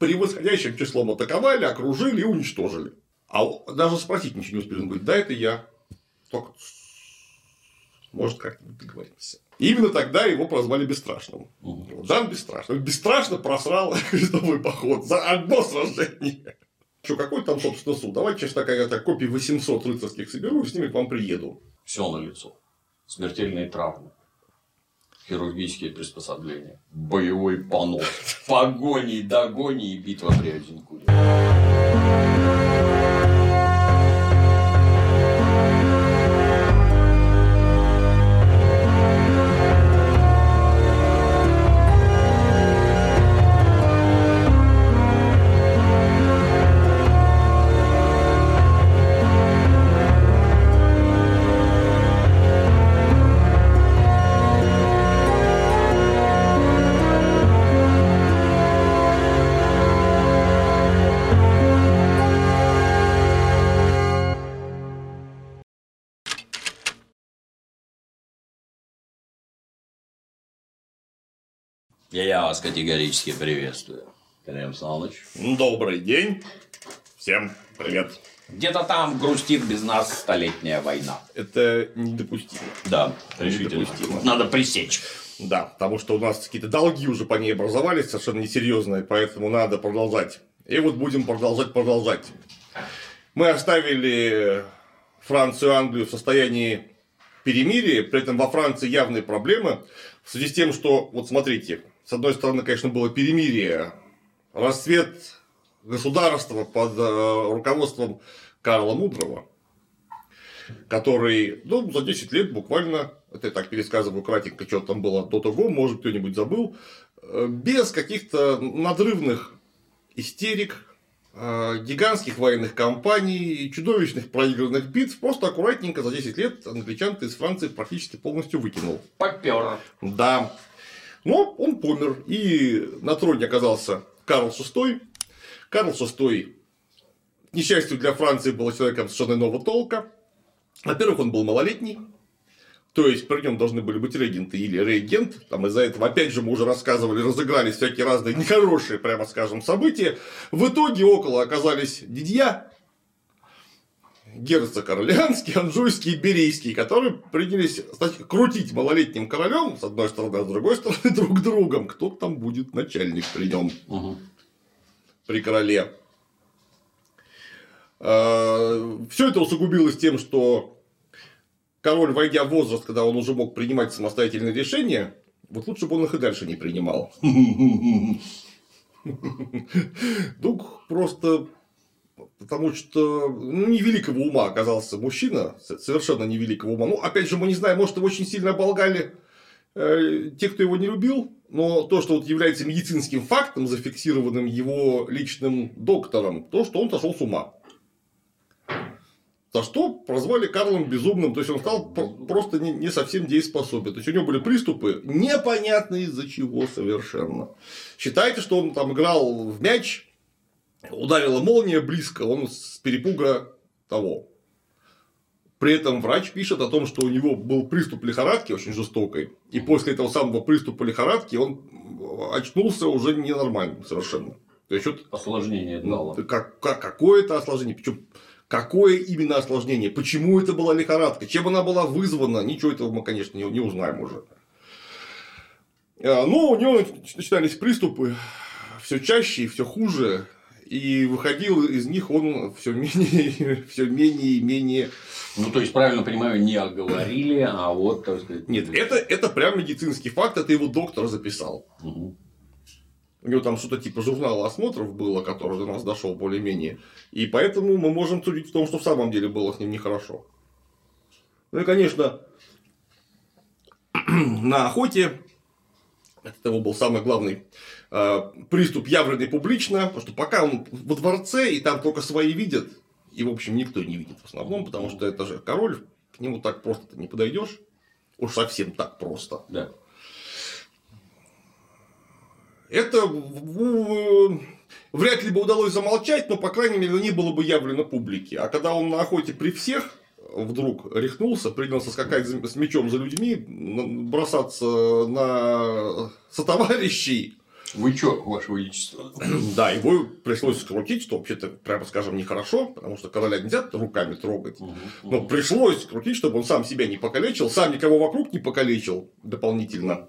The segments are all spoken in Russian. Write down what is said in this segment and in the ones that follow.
превосходящим числом атаковали, окружили и уничтожили. А даже спросить ничего не успели. Он говорит, да, это я. Только может, как-нибудь договоримся. И именно тогда его прозвали Бесстрашным. Угу. Дан Бесстрашный. Бесстрашно просрал крестовый поход за одно сражение. Что, какой там, собственно, суд? Давайте сейчас такая то копии 800 рыцарских соберу и с ними к вам приеду. Все на лицо. Смертельные травмы. Хирургические приспособления. Боевой понос. Погони, догони и битва при Одинкуре. Я вас категорически приветствую. Клим Саныч. Добрый день. Всем привет. Где-то там грустит без нас столетняя война. Это недопустимо. Да, решительно. Недопустимо. Надо пресечь. Да, потому что у нас какие-то долги уже по ней образовались, совершенно несерьезные, поэтому надо продолжать. И вот будем продолжать, продолжать. Мы оставили Францию и Англию в состоянии перемирия, при этом во Франции явные проблемы в связи с тем, что, вот смотрите, с одной стороны, конечно, было перемирие, расцвет государства под э, руководством Карла Мудрого, который ну, за 10 лет буквально, это я так пересказываю кратенько, что там было до того, может кто-нибудь забыл, э, без каких-то надрывных истерик, э, гигантских военных кампаний, чудовищных проигранных битв, просто аккуратненько за 10 лет англичан из Франции практически полностью выкинул. Попер. Да. Но он помер, и на троне оказался Карл VI. Карл VI, к несчастью для Франции, был человеком совершенно иного толка. Во-первых, он был малолетний, то есть при нем должны были быть регенты или регент. Там из-за этого, опять же, мы уже рассказывали, разыгрались всякие разные нехорошие, прямо скажем, события. В итоге около оказались дядья, герцог Орлеанский, Анжуйский и Берийский, которые принялись стать, крутить малолетним королем, с одной стороны, а с другой стороны, друг другом. Кто там будет начальник при нем, угу. при короле. А, Все это усугубилось тем, что король, войдя в возраст, когда он уже мог принимать самостоятельные решения, вот лучше бы он их и дальше не принимал. Дух просто потому что ну, невеликого ума оказался мужчина, совершенно невеликого ума. Ну, опять же, мы не знаем, может, его очень сильно оболгали э, те, кто его не любил, но то, что вот является медицинским фактом, зафиксированным его личным доктором, то, что он сошел с ума. За что прозвали Карлом безумным, то есть он стал просто не, совсем дееспособен. То есть у него были приступы, непонятно из-за чего совершенно. Считайте, что он там играл в мяч, ударила молния близко, он с перепуга того. При этом врач пишет о том, что у него был приступ лихорадки очень жестокой, и после этого самого приступа лихорадки он очнулся уже ненормальным совершенно. То есть, вот, осложнение дало. Как, как, какое это осложнение? Причем какое именно осложнение? Почему это была лихорадка? Чем она была вызвана? Ничего этого мы, конечно, не, не узнаем уже. А, но у него начинались приступы все чаще и все хуже и выходил из них он все менее, все менее и менее. Ну, то есть, правильно понимаю, не оговорили, а вот, так сказать. Нет, это, это прям медицинский факт, это его доктор записал. Угу. У него там что-то типа журнала осмотров было, который до нас дошел более-менее. И поэтому мы можем судить в том, что в самом деле было с ним нехорошо. Ну и, конечно, на охоте это его был самый главный приступ явленный публично, потому что пока он во дворце, и там только свои видят, и, в общем, никто не видит в основном, потому что это же король, к нему так просто ты не подойдешь. Уж совсем так просто. Да. Это вряд ли бы удалось замолчать, но, по крайней мере, не было бы явлено публике. А когда он на охоте при всех вдруг рехнулся, принялся скакать с мечом за людьми, бросаться на сотоварищей. Вы чё, Ваше Величество? Да, его пришлось скрутить, что вообще-то, прямо скажем, нехорошо, потому что короля нельзя руками трогать. Но пришлось скрутить, чтобы он сам себя не покалечил, сам никого вокруг не покалечил дополнительно.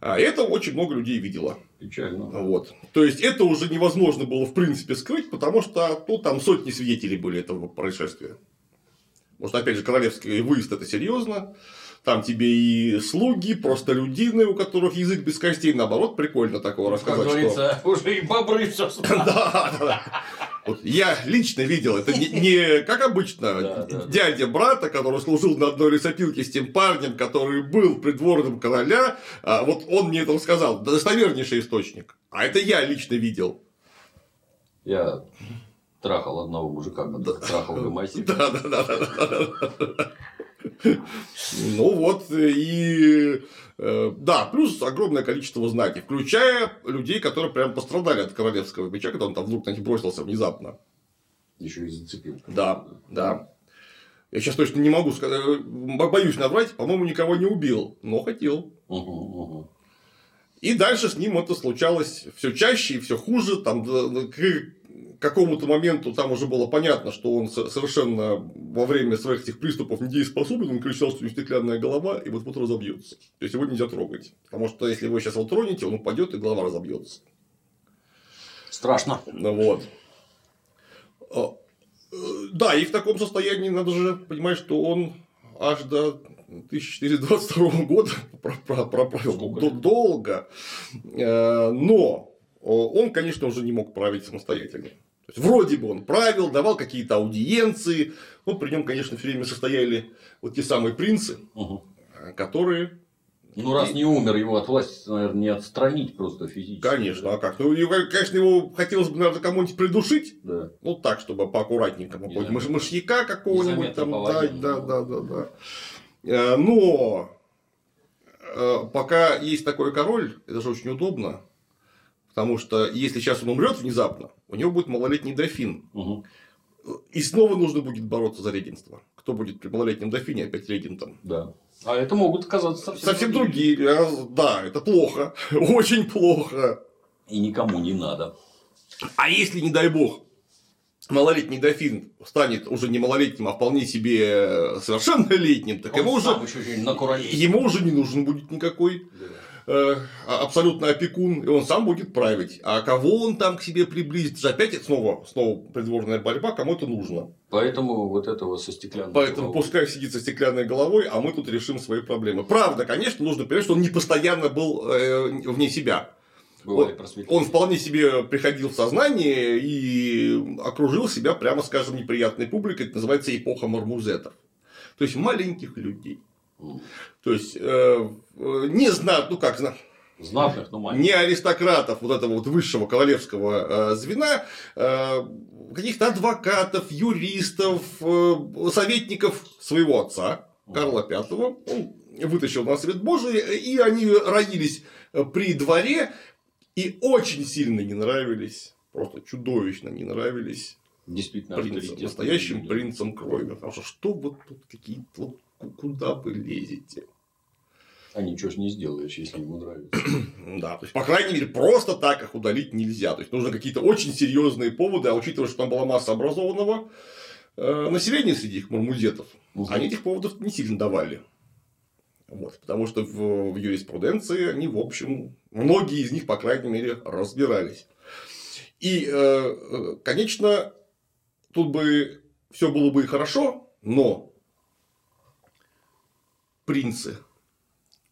А это очень много людей видело. Печально. Вот. То есть это уже невозможно было в принципе скрыть, потому что ну, там сотни свидетелей были этого происшествия. Может, опять же, королевский выезд это серьезно. Там тебе и слуги, просто людины, у которых язык без костей, наоборот, прикольно такого рассказать. Как говорится, что... уже и бобры все Да, да, да. Вот я лично видел, это не, не как обычно, Да, да, дядя брата, который служил на одной лесопилке с тем парнем, который был придворным короля, а вот он мне это рассказал, достовернейший источник. А это я лично видел. Я трахал одного мужика, который трахал Гомосек. Да, да, да, да, да. Ну вот, и э, да, плюс огромное количество знаний, включая людей, которые прям пострадали от королевского меча, когда он там вдруг на них бросился внезапно. Еще и зацепил. Да, да. Я сейчас точно не могу сказать, э, боюсь наврать, по-моему, никого не убил, но хотел. Угу, угу. И дальше с ним это случалось все чаще и все хуже. Там к какому-то моменту там уже было понятно, что он совершенно во время своих этих приступов недееспособен, он кричал, что у него стеклянная голова, и вот-вот разобьется. То есть его нельзя трогать. Потому что если вы сейчас его тронете, он упадет, и голова разобьется. Страшно. Ну вот. А, э, Да, и в таком состоянии надо же понимать, что он аж до 1422 года проправил долго, Э, но он, конечно, уже не мог править самостоятельно. Есть, вроде бы он правил, давал какие-то аудиенции. Ну, при нем, конечно, все время состояли вот те самые принцы, Угу. которые. Ну, раз не умер, его от власти, наверное, не отстранить просто физически. Конечно, а как? Ну, его, конечно, его хотелось бы, наверное, кому-нибудь придушить. Да. Ну, так, чтобы поаккуратненькому. Не Какого-нибудь мышьяка какого-нибудь там. Да, поводить. да, да, да, да. Э, Но э, пока есть такой король, это же очень удобно. Потому что если сейчас он умрет внезапно, у него будет малолетний дофин. Угу. И снова нужно будет бороться за регенство. Кто будет при малолетнем дофине опять регентом? Да. А это могут оказаться совсем, Совсем другие. А, Да, это плохо. Очень плохо. И никому не надо. А если, не дай бог, малолетний дофин станет уже не малолетним, а вполне себе совершеннолетним, так Он ему уже, ему уже не нужен будет никакой э, а- абсолютно опекун, и он сам будет править. А кого он там к себе приблизит, опять снова, снова придворная борьба, кому это нужно. Поэтому вот этого со стеклянной Поэтому головой. пускай сидит со стеклянной головой, а мы тут решим свои проблемы. Правда, конечно, нужно понимать, что он не постоянно был э, вне себя. Он-. Он вполне себе приходил в сознание и окружил себя, прямо скажем, неприятной публикой. Это называется эпоха мармузетов. То есть маленьких людей. То есть э, э, не знат, ну как зна- Знатных, но маленьких. не аристократов вот этого вот высшего королевского э, звена, э, каких-то адвокатов, юристов, советников своего отца Карла V. Он вытащил на свет Божий, и они родились при дворе и очень сильно не нравились, просто чудовищно не нравились Действительно, принцам, настоящим люди. принцам крови. Потому что что вот тут какие-то, вот куда вы лезете? А ничего ж не сделаешь, если ему нравится. Да, то есть, по крайней мере, просто так их удалить нельзя. То есть, нужны какие-то очень серьезные поводы, а учитывая, что там была масса образованного э, населения среди их мармузетов, Мгм. они этих поводов не сильно давали. Вот, потому что в, в юриспруденции они, в общем, многие из них, по крайней мере, разбирались. И, э, э, конечно, тут бы все было бы и хорошо, но принцы,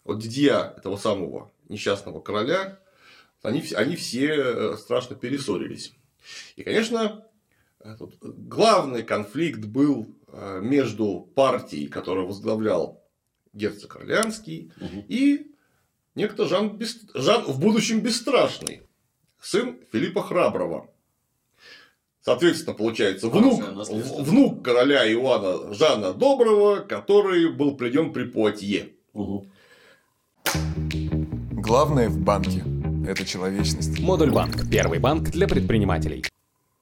вот дядья этого самого несчастного короля, они, они все э, страшно перессорились. И, конечно, тут главный конфликт был э, между партией, которую возглавлял герцог Орлеанский, Мгм. и некто Жан, Бес- Жан в будущем Бесстрашный, сын Филиппа Храброго. Соответственно, получается, внук, внук короля Иоанна Жана Доброго, который был пленен при Пуатье. Мгм. Главное в банке – это человечность. Модуль банк. Первый банк для предпринимателей.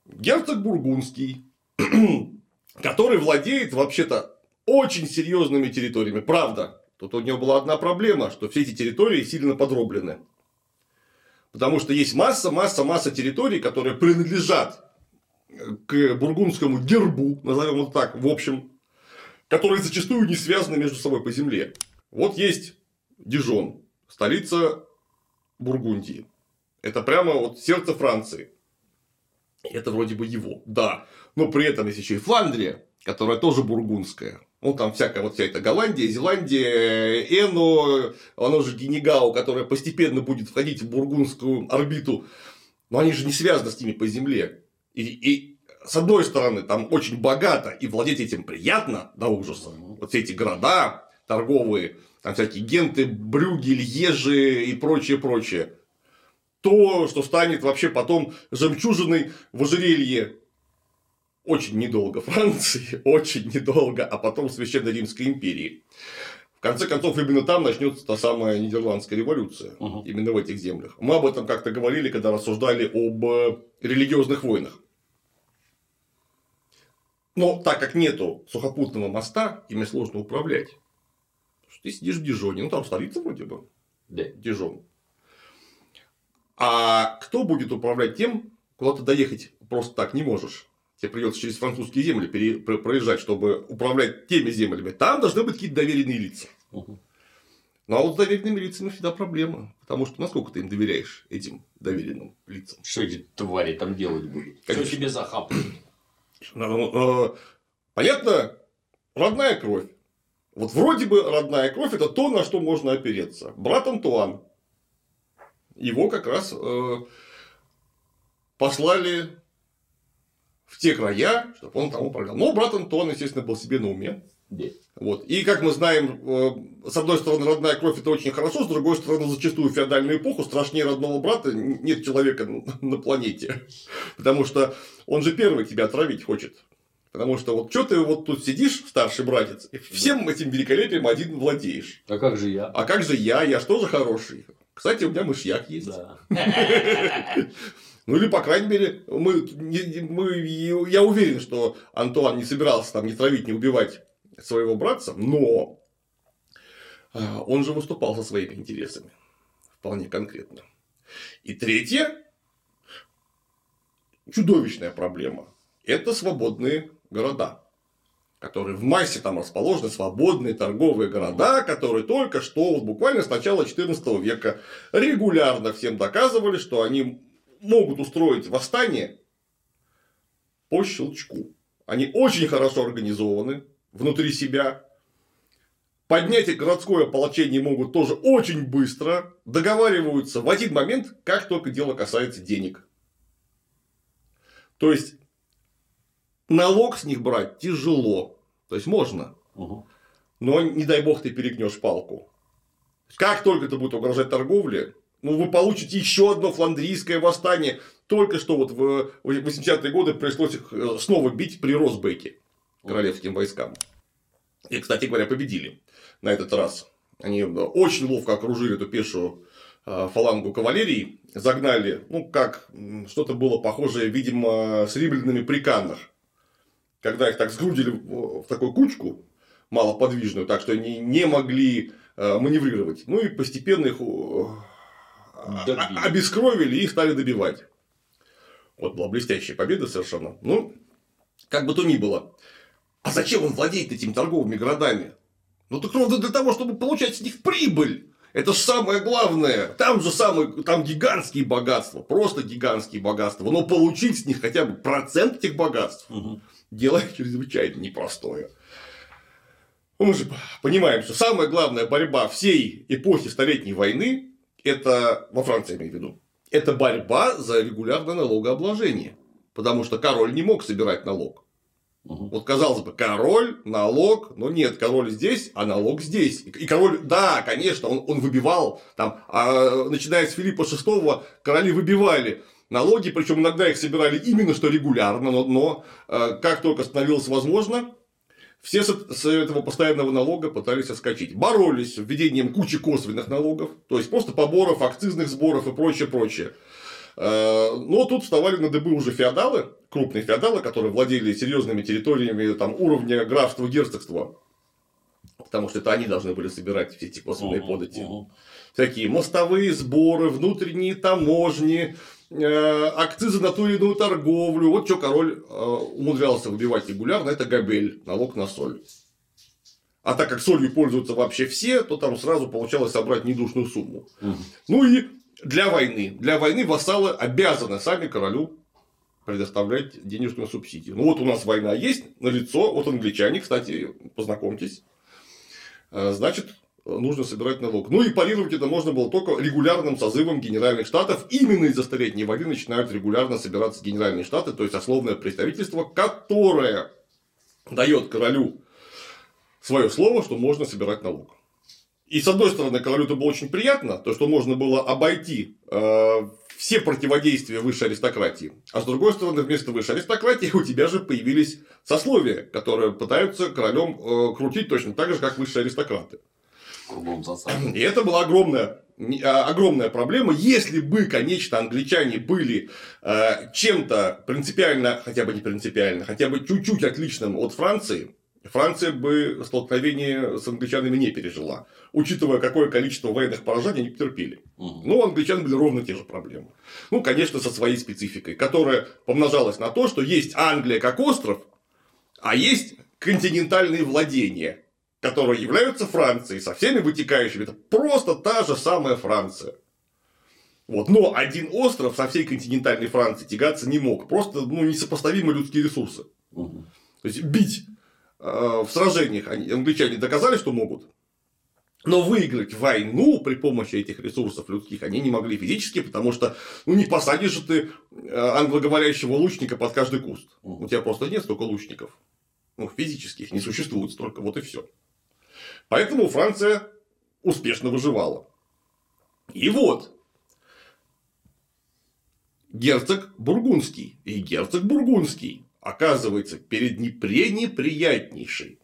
Герцог Бургундский, который владеет вообще-то очень серьезными территориями. Правда, тут у него была одна проблема, что все эти территории сильно подроблены. Потому что есть масса, масса, масса территорий, которые принадлежат к бургундскому гербу, назовем его так, в общем, которые зачастую не связаны между собой по земле. Вот есть Дижон, столица Бургундии. Это прямо вот сердце Франции. Это вроде бы его, да. Но при этом есть еще и Фландрия, которая тоже бургундская. Ну, там всякая вот вся эта Голландия, Зеландия, Эно, оно же Генегау, которая постепенно будет входить в бургундскую орбиту. Но они же не связаны с ними по земле. И, и с одной стороны, там очень богато, и владеть этим приятно до ужаса. Вот все эти города торговые, там всякие Генты, Брюги, Льежи и прочее, прочее. То, что станет вообще потом жемчужиной в ожерелье очень недолго Франции, очень недолго, а потом Священной Римской империи. В конце концов, именно там начнется та самая Нидерландская революция. Угу. Именно в этих землях. Мы об этом как-то говорили, когда рассуждали об э, религиозных войнах. Но так как нету сухопутного моста, ими сложно управлять. Что ты сидишь в Дижоне, ну там столица вроде бы, Да. Дижон. А кто будет управлять тем, куда ты доехать просто так не можешь? Тебе придется через французские земли пере- про- проезжать, чтобы управлять теми землями. Там должны быть какие-то доверенные лица. Ну а вот с доверенными лицами всегда проблема. Потому что насколько ты им доверяешь, этим доверенным лицам? Что эти твари там делать будут? Конечно. себе захапают. Понятно, родная кровь. Вот вроде бы родная кровь это то, на что можно опереться. Брат Антуан. Его как раз э, послали в те края, чтобы он там управлял. Но брат Антуан, естественно, был себе на уме. Вот. И как мы знаем, э, с одной стороны, родная кровь это очень хорошо, с другой стороны, зачастую в феодальную эпоху страшнее родного брата нет человека на планете. Потому что он же первый тебя отравить хочет. Потому что вот что ты вот тут сидишь, старший братец, и всем этим великолепием один владеешь. А как же я? А как же я? Я же тоже хороший. Кстати, у меня мышьяк есть. Да. Ну или, по крайней мере, мы, мы, я уверен, что Антуан не собирался там не травить, не убивать своего братца, но а, он же выступал со своими интересами. Вполне конкретно. И третье, чудовищная проблема. Это свободные города которые в массе там расположены, свободные торговые города, которые только что, вот буквально с начала XIV века, регулярно всем доказывали, что они могут устроить восстание по щелчку. Они очень хорошо организованы внутри себя. Поднять их городское ополчение могут тоже очень быстро. Договариваются в один момент, как только дело касается денег. То есть, налог с них брать тяжело. То есть, можно. Мгм. Но не дай бог ты перегнешь палку. Как только это будет угрожать торговле, ну, вы получите еще одно фландрийское восстание. Только что вот в 80-е годы пришлось их э, снова бить при Росбеке королевским войскам. И, кстати говоря, победили на этот раз. Они э, очень ловко окружили эту пешую э, фалангу кавалерии, загнали, ну, как что-то было похожее, видимо, с римлянами при Каннах. Когда их так сгрудили в такую кучку, малоподвижную, так что они не могли э, маневрировать. Ну и постепенно их Добили. обескровили и стали добивать. Вот была блестящая победа совершенно. Ну, как бы то ни было. А зачем он владеет этими торговыми городами? Ну, так ровно для того, чтобы получать с них прибыль. Это же самое главное. Там же самые, там гигантские богатства, просто гигантские богатства. Но получить с них хотя бы процент этих богатств Мгм. дело чрезвычайно непростое. Ну, Мы же понимаем, что самая главная борьба всей эпохи Столетней войны, это, во Франции я имею в виду, это борьба за регулярное налогообложение. Потому что король не мог собирать налог. Мгм. Вот казалось бы, король, налог, но нет, король здесь, а налог здесь. И король, да, конечно, он, он выбивал, там, а, начиная с Филиппа VI, короли выбивали налоги, причем иногда их собирали именно что регулярно, но, но э, как только становилось возможно, все с, с этого постоянного налога пытались отскочить. Боролись введением кучи косвенных налогов, то есть просто поборов, акцизных сборов и прочее, прочее. Э, Но тут вставали на дыбы уже феодалы, крупные феодалы, которые владели серьезными территориями там, уровня графства, герцогства. Потому что это они должны были собирать все эти косвенные Мгм, подати. мгм. Всякие мостовые сборы, внутренние таможни, э, акцизы на ту или иную торговлю. Вот что король э, умудрялся выбивать регулярно, это габель, налог на соль. А так как солью пользуются вообще все, то там сразу получалось собрать недушную сумму. Мгм. Ну и для войны. Для войны вассалы обязаны сами королю предоставлять денежную субсидию. Ну вот у нас война есть, на лицо, вот англичане, кстати, познакомьтесь. Э, Значит, нужно собирать налог. Ну и парировать это можно было только регулярным созывом Генеральных Штатов. Именно из-за столетней войны начинают регулярно собираться Генеральные Штаты, то есть сословное представительство, которое дает королю свое слово, что можно собирать налог. И с одной стороны, королю это было очень приятно, то, что можно было обойти э, все противодействия высшей аристократии. А с другой стороны, вместо высшей аристократии у тебя же появились сословия, которые пытаются королем э, крутить точно так же, как высшие аристократы. И это была огромная, а, огромная проблема. Если бы, конечно, англичане были э, чем-то принципиально, хотя бы не принципиально, хотя бы чуть-чуть отличным от Франции, Франция бы столкновение с англичанами не пережила, учитывая, какое количество военных поражений они потерпели. Мгм. Ну, у англичан были ровно те же проблемы. Ну, конечно, со своей спецификой, которая помножалась на то, что есть Англия как остров, а есть континентальные владения, которые являются Францией со всеми вытекающими. Это просто та же самая Франция. Вот. Но один остров со всей континентальной Францией тягаться не мог. Просто ну, несопоставимые людские ресурсы. Мгм. То есть бить в сражениях англичане доказали, что могут. Но выиграть войну при помощи этих ресурсов людских они не могли физически, потому что ну, не посадишь же ты э, англоговорящего лучника под каждый куст. У тебя просто нет столько лучников. Ну, физических не существует столько, вот и все. Поэтому Франция успешно выживала. И вот, герцог Бургундский и герцог Бургундский оказывается перед непренеприятнейшей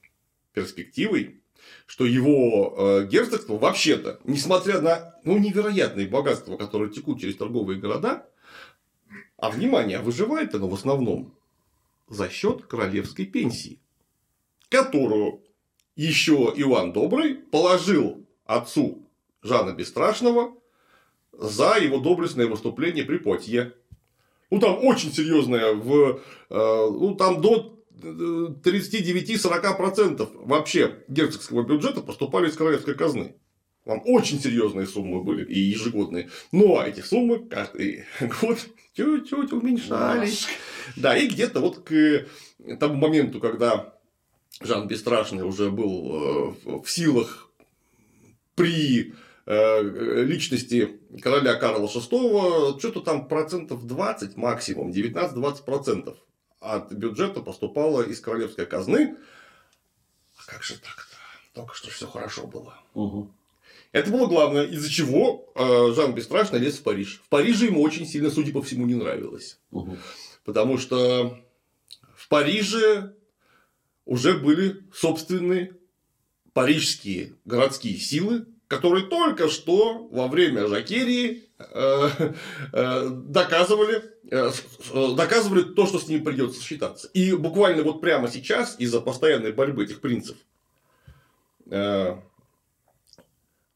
перспективой, что его э, герцогство вообще-то, несмотря на ну, невероятные богатства, которые текут через торговые города, а внимание, выживает оно в основном за счет королевской пенсии, которую еще Иван Добрый положил отцу Жана Бесстрашного за его доблестное выступление при Потье. Ну, там очень серьезное, в, э, ну, там до э, 39-40% вообще герцогского бюджета поступали из королевской казны. Там очень серьезные суммы были и ежегодные. Но эти суммы каждый год чуть-чуть уменьшались. Да, и где-то вот к тому моменту, когда Жан Бесстрашный уже был э, в силах при э, личности короля Карла VI, что-то там процентов 20 максимум, 19-20 процентов от бюджета поступало из королевской казны. А как же так-то? Только что все хорошо было. Мгм. Это было главное, из-за чего э, Жан Бесстрашный лез в Париж. В Париже ему очень сильно, судя по всему, не нравилось. Мгм. Потому что в Париже уже были собственные парижские городские силы, которые только что во время Жакерии э, э, доказывали, э, доказывали то, что с ними придется считаться. И буквально вот прямо сейчас, из-за постоянной борьбы этих принцев,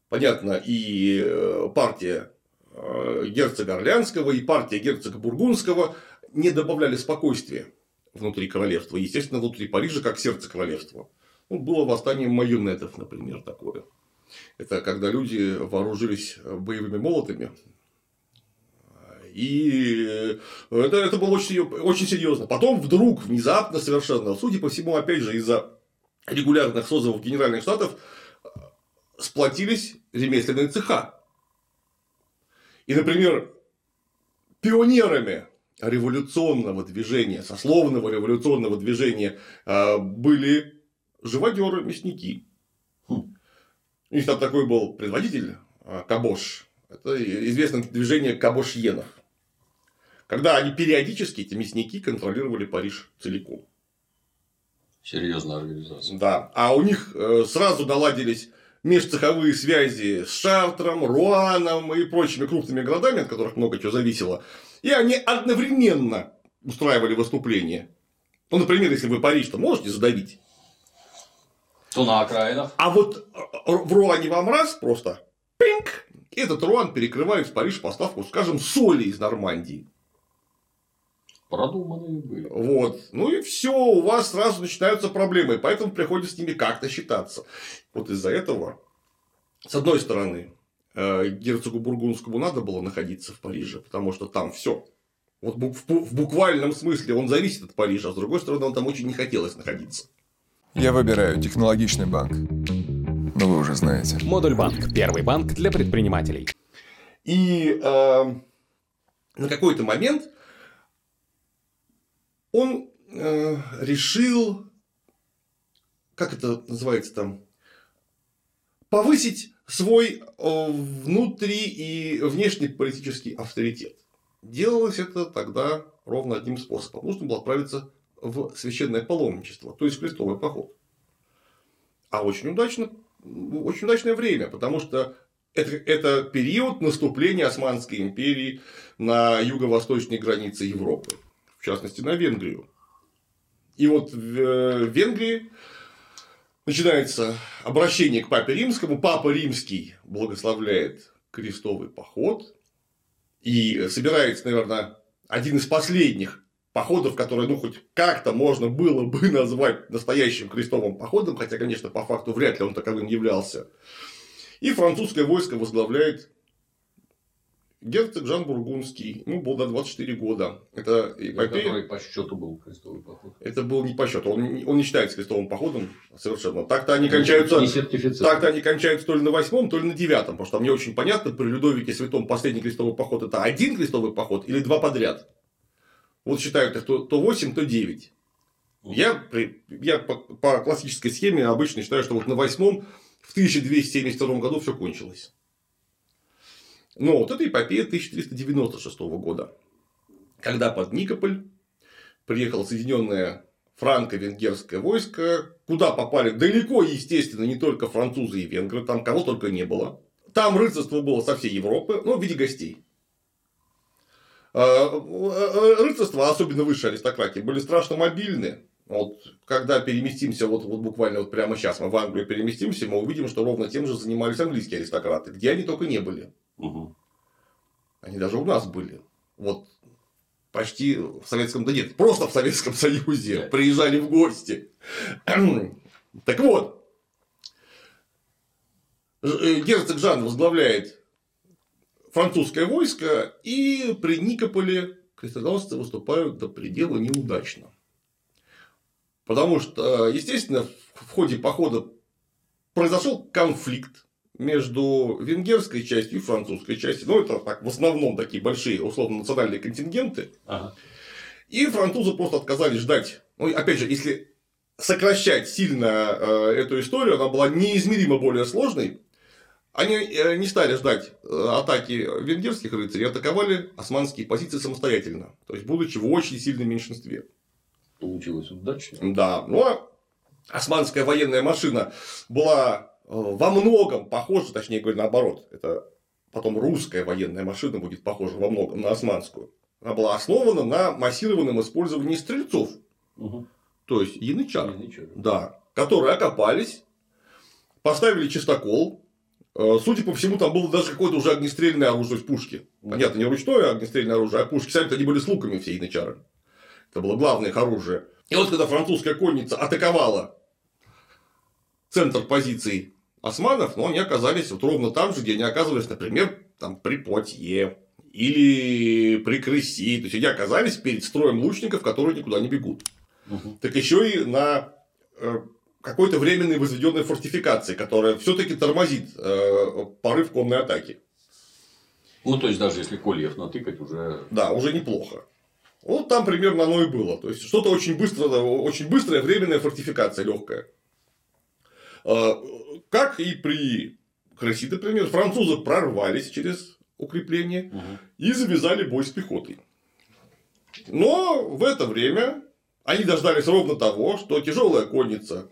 понятно, и партия герцога Орлеанского, и партия герцога Бургундского не добавляли спокойствия внутри королевства. Естественно, внутри Парижа, как сердце королевства. Ну, было восстание майонетов, например, такое. Это когда люди вооружились боевыми молотами. И это, это было очень, очень серьезно. Потом вдруг, внезапно совершенно, судя по всему, опять же, из-за регулярных созывов Генеральных Штатов, сплотились ремесленные цеха. И, например, пионерами революционного движения, сословного революционного движения э, были живодеры, мясники. У них там такой был предводитель э, Кабош. Это известное движение кабошьенов. Когда они периодически, эти мясники, контролировали Париж целиком. Серьезная организация. Да. А у них э, сразу наладились межцеховые связи с Шартром, Руаном и прочими крупными городами, от которых много чего зависело. И они одновременно устраивали выступления. Ну, например, если вы Париж, то можете задавить. То на окраинах. А вот в Руане вам раз просто пинг, и этот Руан перекрывает в Париж поставку, скажем, соли из Нормандии. Продуманные были. Вот. Ну и все, у вас сразу начинаются проблемы, поэтому приходится с ними как-то считаться. Вот из-за этого, с одной стороны, э, герцогу Бургундскому надо было находиться в Париже, потому что там все. Вот в буквальном смысле он зависит от Парижа, а с другой стороны, он там очень не хотелось находиться. Я выбираю технологичный банк. Ну, вы уже знаете. Модуль банк. Первый банк для предпринимателей. И э, на какой-то момент он э, решил, как это называется там, повысить свой э, внутри и внешний политический авторитет. Делалось это тогда ровно одним способом. Нужно было отправиться в священное паломничество, то есть крестовый поход. А очень удачно, очень удачное время, потому что это, это период наступления Османской империи на юго-восточной границе Европы в частности, на Венгрию. И вот в э, Венгрии начинается обращение к Папе Римскому. Папа Римский благословляет крестовый поход. И собирается, наверное, один из последних походов, которые, ну, хоть как-то можно было бы назвать настоящим крестовым походом, хотя, конечно, по факту вряд ли он таковым являлся. И французское войско возглавляет Герцог Жан Бургундский, ему было до 24 года. Это эпопея... По счету был крестовый поход. Это был не по счету, он, он не считается крестовым походом совершенно. Так-то они кончаются. Так-то они кончаются то ли на восьмом, то ли на девятом. Потому что мне очень понятно, при Людовике Святом последний крестовый поход это один крестовый поход или два подряд. Вот считают их то, то 8, то 9. Я, я по, по классической схеме обычно считаю, что вот на восьмом в 1272 году все кончилось. Но вот это эпопея 1396 года, когда под Никополь приехало Соединенное франко-венгерское войско, куда попали далеко, естественно, не только французы и венгры, там кого только не было. Там рыцарство было со всей Европы, ну, в виде гостей. А, рыцарство, особенно высшие аристократии, были страшно мобильны. Вот, когда переместимся, вот, вот буквально вот прямо сейчас мы в Англию переместимся, мы увидим, что ровно тем же занимались английские аристократы, где они только не были. Угу. Они даже у нас были. Вот почти в Советском, да нет, просто в Советском Союзе приезжали в гости. так вот, э, герцог Жан возглавляет французское войско, и при Никополе крестоносцы выступают до предела неудачно. Потому что, естественно, в ходе похода произошел конфликт между венгерской частью и французской частью. Ну, это так, в основном такие большие условно-национальные контингенты. Ага. И французы просто отказались ждать. Ну, опять же, если сокращать сильно э, эту историю, она была неизмеримо более сложной. Они э, не стали ждать э, атаки венгерских рыцарей, атаковали османские позиции самостоятельно, то есть будучи в очень сильном меньшинстве. Получилось удачно. Да, но османская военная машина была Э, во многом похожа, точнее говоря, наоборот, это потом русская военная машина будет похожа во многом на османскую. Она была основана на массированном использовании стрельцов. Угу. То есть янычар. янычар. Да. Которые окопались, поставили чистокол. Э, судя по всему, там было даже какое-то уже огнестрельное оружие в пушке. Понятно, не ручное огнестрельное оружие, а пушки сами-то они были с луками все янычары. Это было главное их оружие. И вот когда французская конница атаковала центр позиций османов, но они оказались вот ровно там же, где они оказывались, например, там, при Плотье или при Крыси. То есть, они оказались перед строем лучников, которые никуда не бегут. Угу. Так еще и на э, какой-то временной возведенной фортификации, которая все-таки тормозит э, порыв конной атаки. Ну, то есть, даже если кольев натыкать, уже. Да, уже неплохо. Вот там примерно оно и было. То есть, что-то очень быстрое, очень быстрая временная фортификация легкая. А, как и при Краси, например, французы прорвались через укрепление угу. и завязали бой с пехотой. Но в это время они дождались ровно того, что тяжелая конница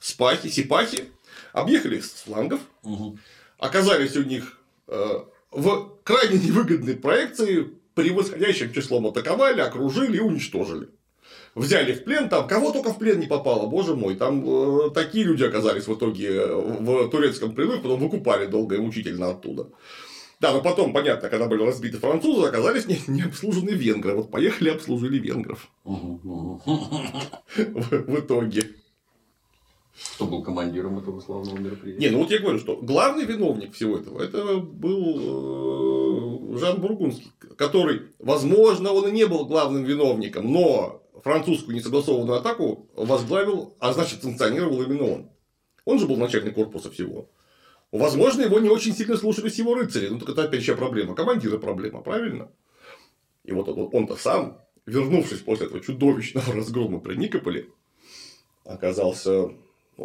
спахи, сипахи объехали их с флангов, угу. оказались у них э, в крайне невыгодной проекции, превосходящим числом атаковали, окружили и уничтожили. взяли в плен, там кого только в плен не попало, боже мой, там э, такие люди оказались в итоге э, в турецком плену, потом выкупали долго и мучительно оттуда. Да, но потом, понятно, когда были разбиты французы, оказались не, не обслужены венгры. Вот поехали обслужили венгров в итоге. Кто был командиром этого славного мероприятия? Не, ну вот я говорю, что главный виновник всего этого, это был э, Жан Бургундский, который, возможно, он и не был главным виновником, но французскую несогласованную атаку возглавил, а значит, санкционировал именно он. Он же был начальник корпуса всего. Возможно, его не очень сильно слушались его рыцари. Ну, так это опять еще проблема. Командира проблема, правильно? И вот он- он-то сам, вернувшись после этого чудовищного разгрома при Никополе, оказался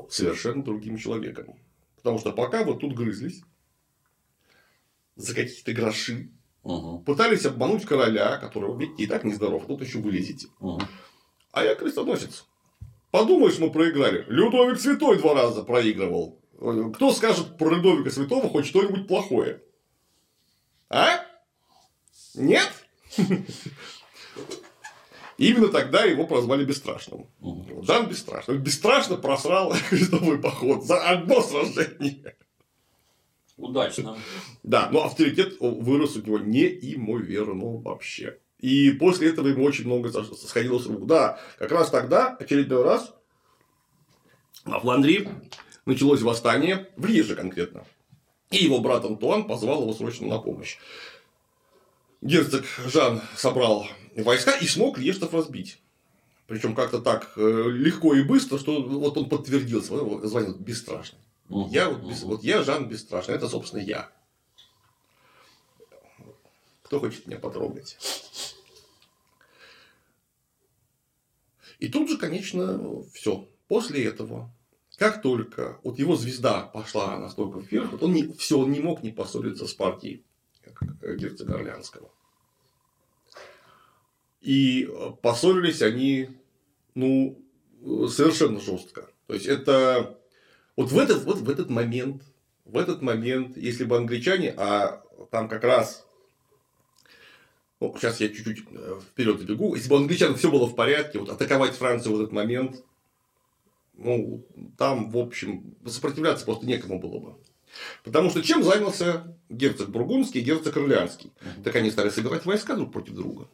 совершенно другим человеком. Потому что пока вот тут грызлись за какие-то гроши, Мгм, пытались обмануть короля, которого, видите, и так нездоров, а тут еще вылезете. мгм. А я крестоносец. Подумаешь, мы проиграли. Людовик Святой два раза проигрывал. Кто скажет про Людовика Святого хоть что-нибудь плохое? А? Нет? Именно тогда его прозвали Бесстрашным. Мгм. Жан Бесстрашный. Бесстрашно просрал крестовый поход за одно сражение. Удачно. Да, но авторитет вырос у него неимоверно вообще. И после этого ему очень много сходило с рук. Да, как раз тогда, очередной раз, во Фландрии началось восстание, в Лиже конкретно. И его брат Антуан позвал его срочно на помощь. Герцог Жан собрал войска и смог лештов разбить. Причем как-то так э, легко и быстро, что вот он подтвердил свое звание бесстрашный. Мгм, Я вот, бес- мгм. вот я Жан Бесстрашный, это, собственно, я. Кто хочет меня потрогать? И тут же, конечно, все. После этого, как только вот его звезда пошла настолько вверх, вот он не, все, он не мог не поссориться с партией э, герцога Орлеанского. И э, поссорились они, ну, э, совершенно жестко. То есть это вот в этот, вот в этот момент, в этот момент, если бы англичане, а там как раз, ну, сейчас я чуть-чуть вперед забегу, если бы у англичан все было в порядке, вот атаковать Францию в этот момент, ну, там, в общем, сопротивляться просто некому было бы. Потому что чем занялся герцог Бургундский и герцог Орлеанский? Так они стали собирать войска друг против друга.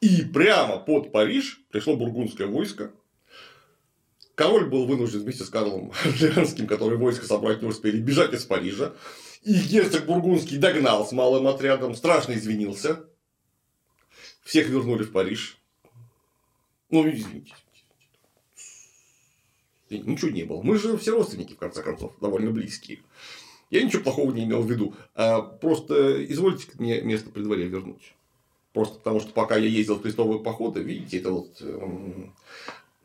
И прямо под Париж пришло бургундское войско. Король был вынужден вместе с Карлом Орлеанским, который войско собрать не успели, бежать из Парижа. И герцог Бургундский догнал с малым отрядом, страшно извинился. Всех вернули в Париж. Ну, извините. Ничего не было. Мы же все родственники, в конце концов, довольно близкие. Я ничего плохого не имел в виду. А просто извольте мне место при дворе вернуть. Просто потому, что пока я ездил в крестовые походы, видите, это вот эм,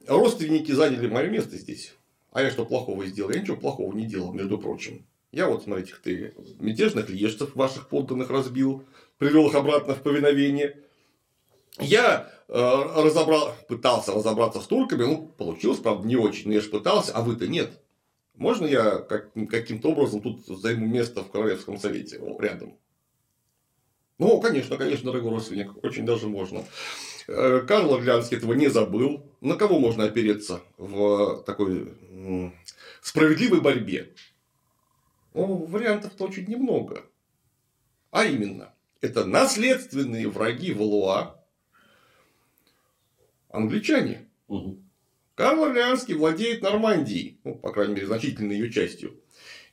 родственники заняли мое место здесь. А я что плохого сделал? Я ничего плохого не делал, между прочим. Я вот, смотрите, ты мятежных лежцев ваших подданных разбил, привел их обратно в повиновение. Я э, разобрал, пытался разобраться с турками, ну, получилось, правда, не очень, но я же пытался, а вы-то нет. Можно я как, каким-то образом тут займу место в Королевском совете рядом? Ну, конечно, конечно, дорогой родственник, очень даже можно. Э, Карл Орлеанский этого не забыл. На кого можно опереться в такой справедливой борьбе? Ну, вариантов-то очень немного. А именно, это наследственные враги Валуа, англичане. Мгм. Карл Орлеанский владеет Нормандией, ну, по крайней мере, значительной ее частью.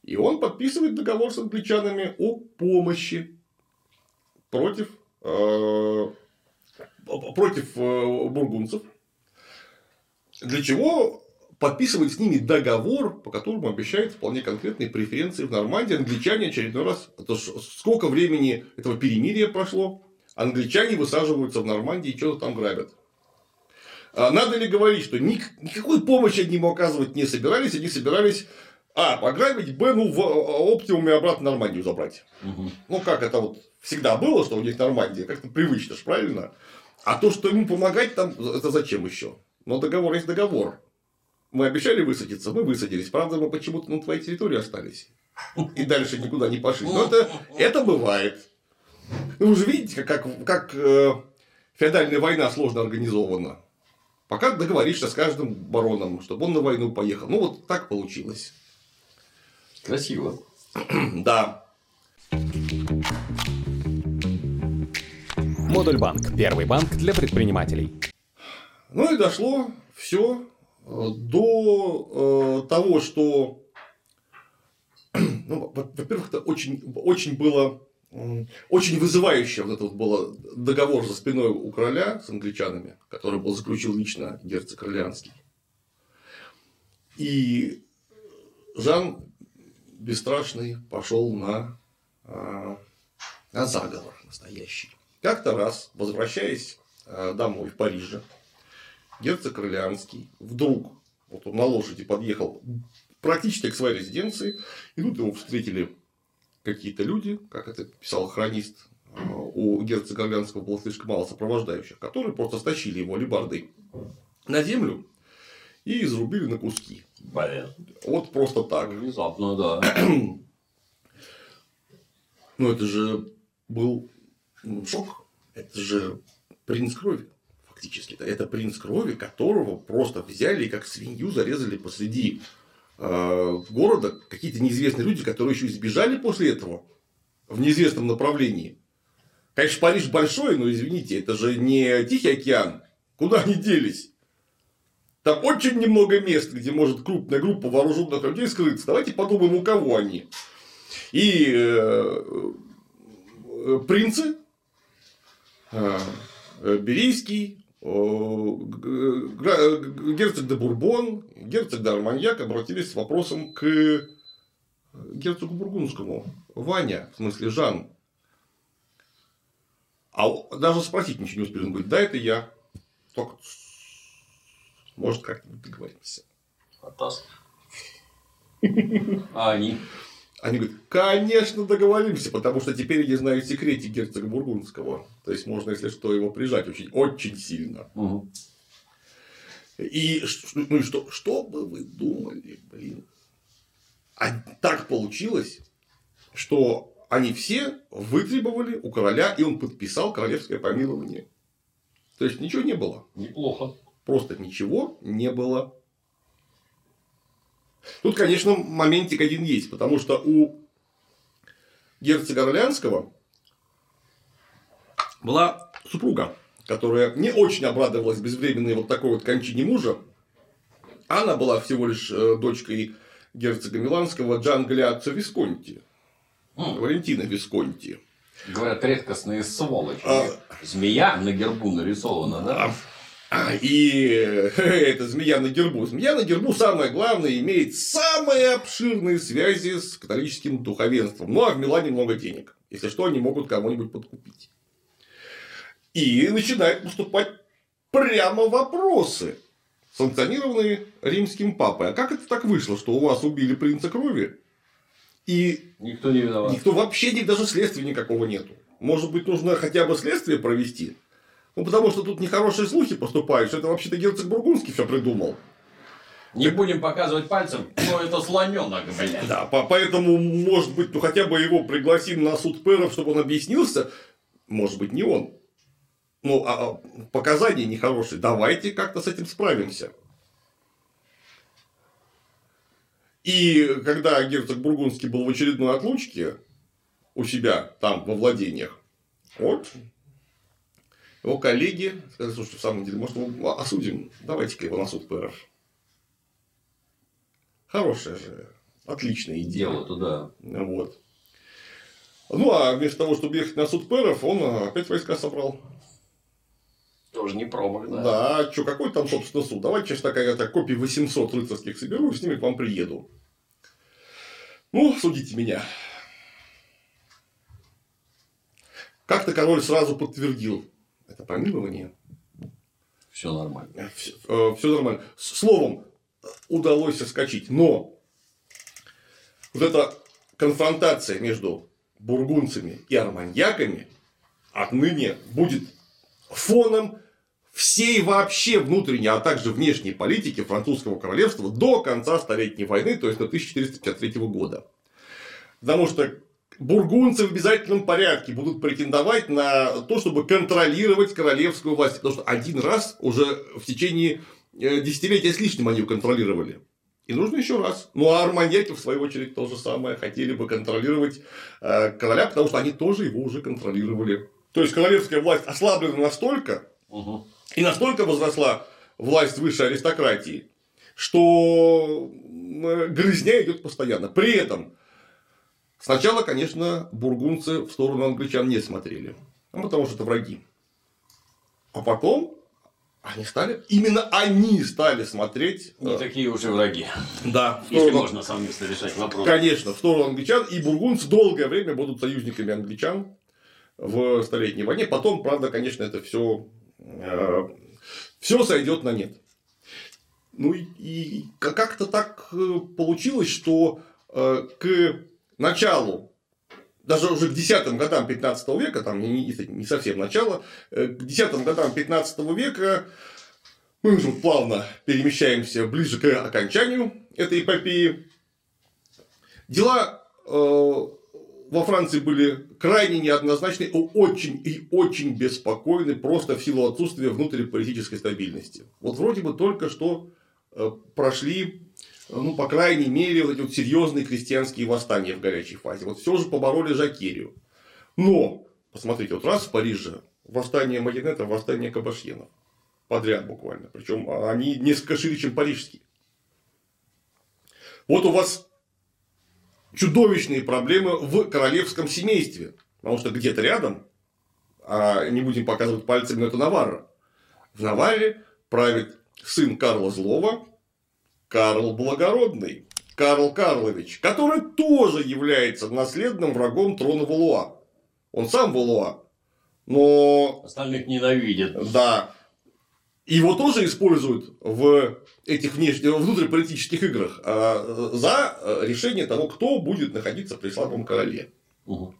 И он подписывает договор с англичанами о помощи против, э, против э, бургунцев. Для чего подписывает с ними договор, по которому обещает вполне конкретные преференции в Нормандии. Англичане очередной раз, это ж сколько времени этого перемирия прошло, англичане высаживаются в Нормандии и что-то там грабят. А Надо ли говорить, что ник- никакой помощи они ему оказывать не собирались, они собирались а, пограбить, б, ну, в оптимуме обратно Нормандию забрать. Мгм. Ну, как это вот всегда было, что у них Нормандия, как-то привычно ж, правильно? А то, что ему помогать там, это зачем еще? Но договор есть договор. Мы обещали высадиться, мы высадились. Правда, мы почему-то на твоей территории остались. И дальше никуда не пошли. Но это, это бывает. Ну, вы же видите, как, как, как, э, феодальная война сложно организована. Пока договоришься с каждым бароном, чтобы он на войну поехал. Ну, вот так получилось. Красиво. Да. Модуль банк. Первый банк для предпринимателей. Ну и дошло все до э, того, что, ну, во-первых, это очень, очень было очень вызывающе вот это вот было договор за спиной у короля с англичанами, который был заключил лично герцог Орлеанский. И Жан Бесстрашный пошел на, а, на заговор настоящий. Как-то раз, возвращаясь а, домой в Париже, герцог Орлеанский вдруг, вот он на лошади подъехал практически к своей резиденции, и тут его встретили какие-то люди, как это писал хронист, э, у герцога Орлеанского было слишком мало сопровождающих, которые просто стащили его лебардой на землю и изрубили на куски. Блин. Вот просто так. Внезапно, да. Ну, это же был шок. Это же принц крови. Фактически. Это принц крови, которого просто взяли и как свинью зарезали посреди Э, города какие-то неизвестные люди, которые еще избежали после этого в неизвестном направлении. Конечно, Париж большой, но извините, это же не Тихий океан. Куда они делись? Там очень немного мест, где может крупная группа вооруженных людей скрыться. Давайте подумаем, у кого они. И э, э, принцы, э, Берийский, герцог де Бурбон, герцог де Арманьяк обратились с вопросом к герцогу Бургундскому. Ваня, в смысле Жан. А даже спросить ничего не успели. Он говорит, да, это я. Только может как-нибудь договоримся. Фантаст. А они? Они говорят, конечно, договоримся, потому что теперь я знаю секрете герцога Бургундского. То есть, можно, если что, его прижать очень, очень сильно. Угу. И, ну и что, что бы вы думали, блин? А так получилось, что они все вытребовали у короля, и он подписал королевское помилование. То есть, ничего не было. Неплохо. Просто ничего не было. Тут, конечно, моментик один есть, потому что у герцога Орлеанского была супруга, которая не очень обрадовалась безвременной вот такой вот кончине мужа. Она была всего лишь э, дочкой герцога Миланского Джан Галиаццо Висконти. Валентина Висконти. Говорят, редкостные сволочи. А... Змея на гербу нарисована, да? И эта змея на гербу. Змея на гербу, самое главное, имеет самые обширные связи с католическим духовенством. Ну, а в Милане много денег. Если что, они могут кого-нибудь подкупить. И начинают поступать прямо вопросы, санкционированные римским папой. А как это так вышло, что у вас убили принца крови? И никто не виноват. Никто вообще даже следствия никакого нету. Может быть, нужно хотя бы следствие провести. Ну, потому что тут нехорошие слухи поступают, что это вообще-то герцог Бургундский все придумал. Не так... будем показывать пальцем, но это слоненок, блядь. Да, поэтому, может быть, ну хотя бы его пригласим на суд пэров, чтобы он объяснился. Может быть, не он. Ну, а, а показания нехорошие. Давайте как-то с этим справимся. И когда герцог Бургундский был в очередной отлучке у себя там во владениях, вот его коллеги сказали, слушайте, в самом деле, может, его осудим, давайте-ка его на суд ПРФ. Хорошая же, отличная идея. Дело туда. Вот. Ну, а вместо того, чтобы ехать на суд ПРФ, он опять войска собрал. Тоже не промах, да? Да, а что, какой там, собственно, суд? Давайте сейчас такая так, копий 800 рыцарских соберу и с ними к вам приеду. Ну, судите меня. Как-то король сразу подтвердил это помилование. Все нормально. Все, э, все нормально. Словом, удалось соскочить. Но вот эта конфронтация между бургунцами и арманьяками отныне будет фоном всей вообще внутренней, а также внешней политики французского королевства до конца Столетней войны, то есть до 1453 года. Потому что бургунцы в обязательном порядке будут претендовать на то, чтобы контролировать королевскую власть. Потому что один раз уже в течение э, десятилетия с лишним они ее контролировали. И нужно еще раз. Ну, а арманьяки, в свою очередь, то же самое хотели бы контролировать э, короля, потому что они тоже его уже контролировали. То есть королевская власть ослаблена настолько, Угу. и настолько возросла власть высшей аристократии, что м, грызня идет постоянно. При этом сначала, конечно, бургунцы в сторону англичан не смотрели, ну, потому что это враги. А потом они стали, именно они стали смотреть, Не э, такие уже враги. да, Если сторону- можно совместно решать вопрос. Конечно, в сторону англичан, и бургунцы долгое время будут союзниками англичан в Столетней войне. Потом, правда, конечно, это все, все сойдет на нет. Ну и, и как- как-то так э, получилось, что э, к началу, даже уже к десятым годам 15 века, там не, не- совсем начало, э, к десятым годам 15 века мы уже плавно перемещаемся ближе к окончанию этой эпопеи. Дела э, во Франции были крайне неоднозначны, очень и очень беспокойны просто в силу отсутствия внутриполитической стабильности. Вот вроде бы только что э, прошли, ну, по крайней мере, вот эти вот серьезные крестьянские восстания в горячей фазе. Вот все же побороли Жакерию. Но, посмотрите, вот раз в Париже восстание марионетов, восстание кабашьенов. Подряд буквально. Причем они несколько шире, чем парижские. Вот у вас чудовищные проблемы в королевском семействе. Потому что где-то рядом, а не будем показывать пальцем, но это Наварра. В Наварре правит сын Карла Злого, Карл Благородный, Карл Карлович, который тоже является наследным врагом трона Валуа. Он сам Валуа. Но Остальных ненавидят. да. Его тоже используют в этих внешних, внутриполитических играх а, за решение того, кто будет находиться при слабом короле. Мгм.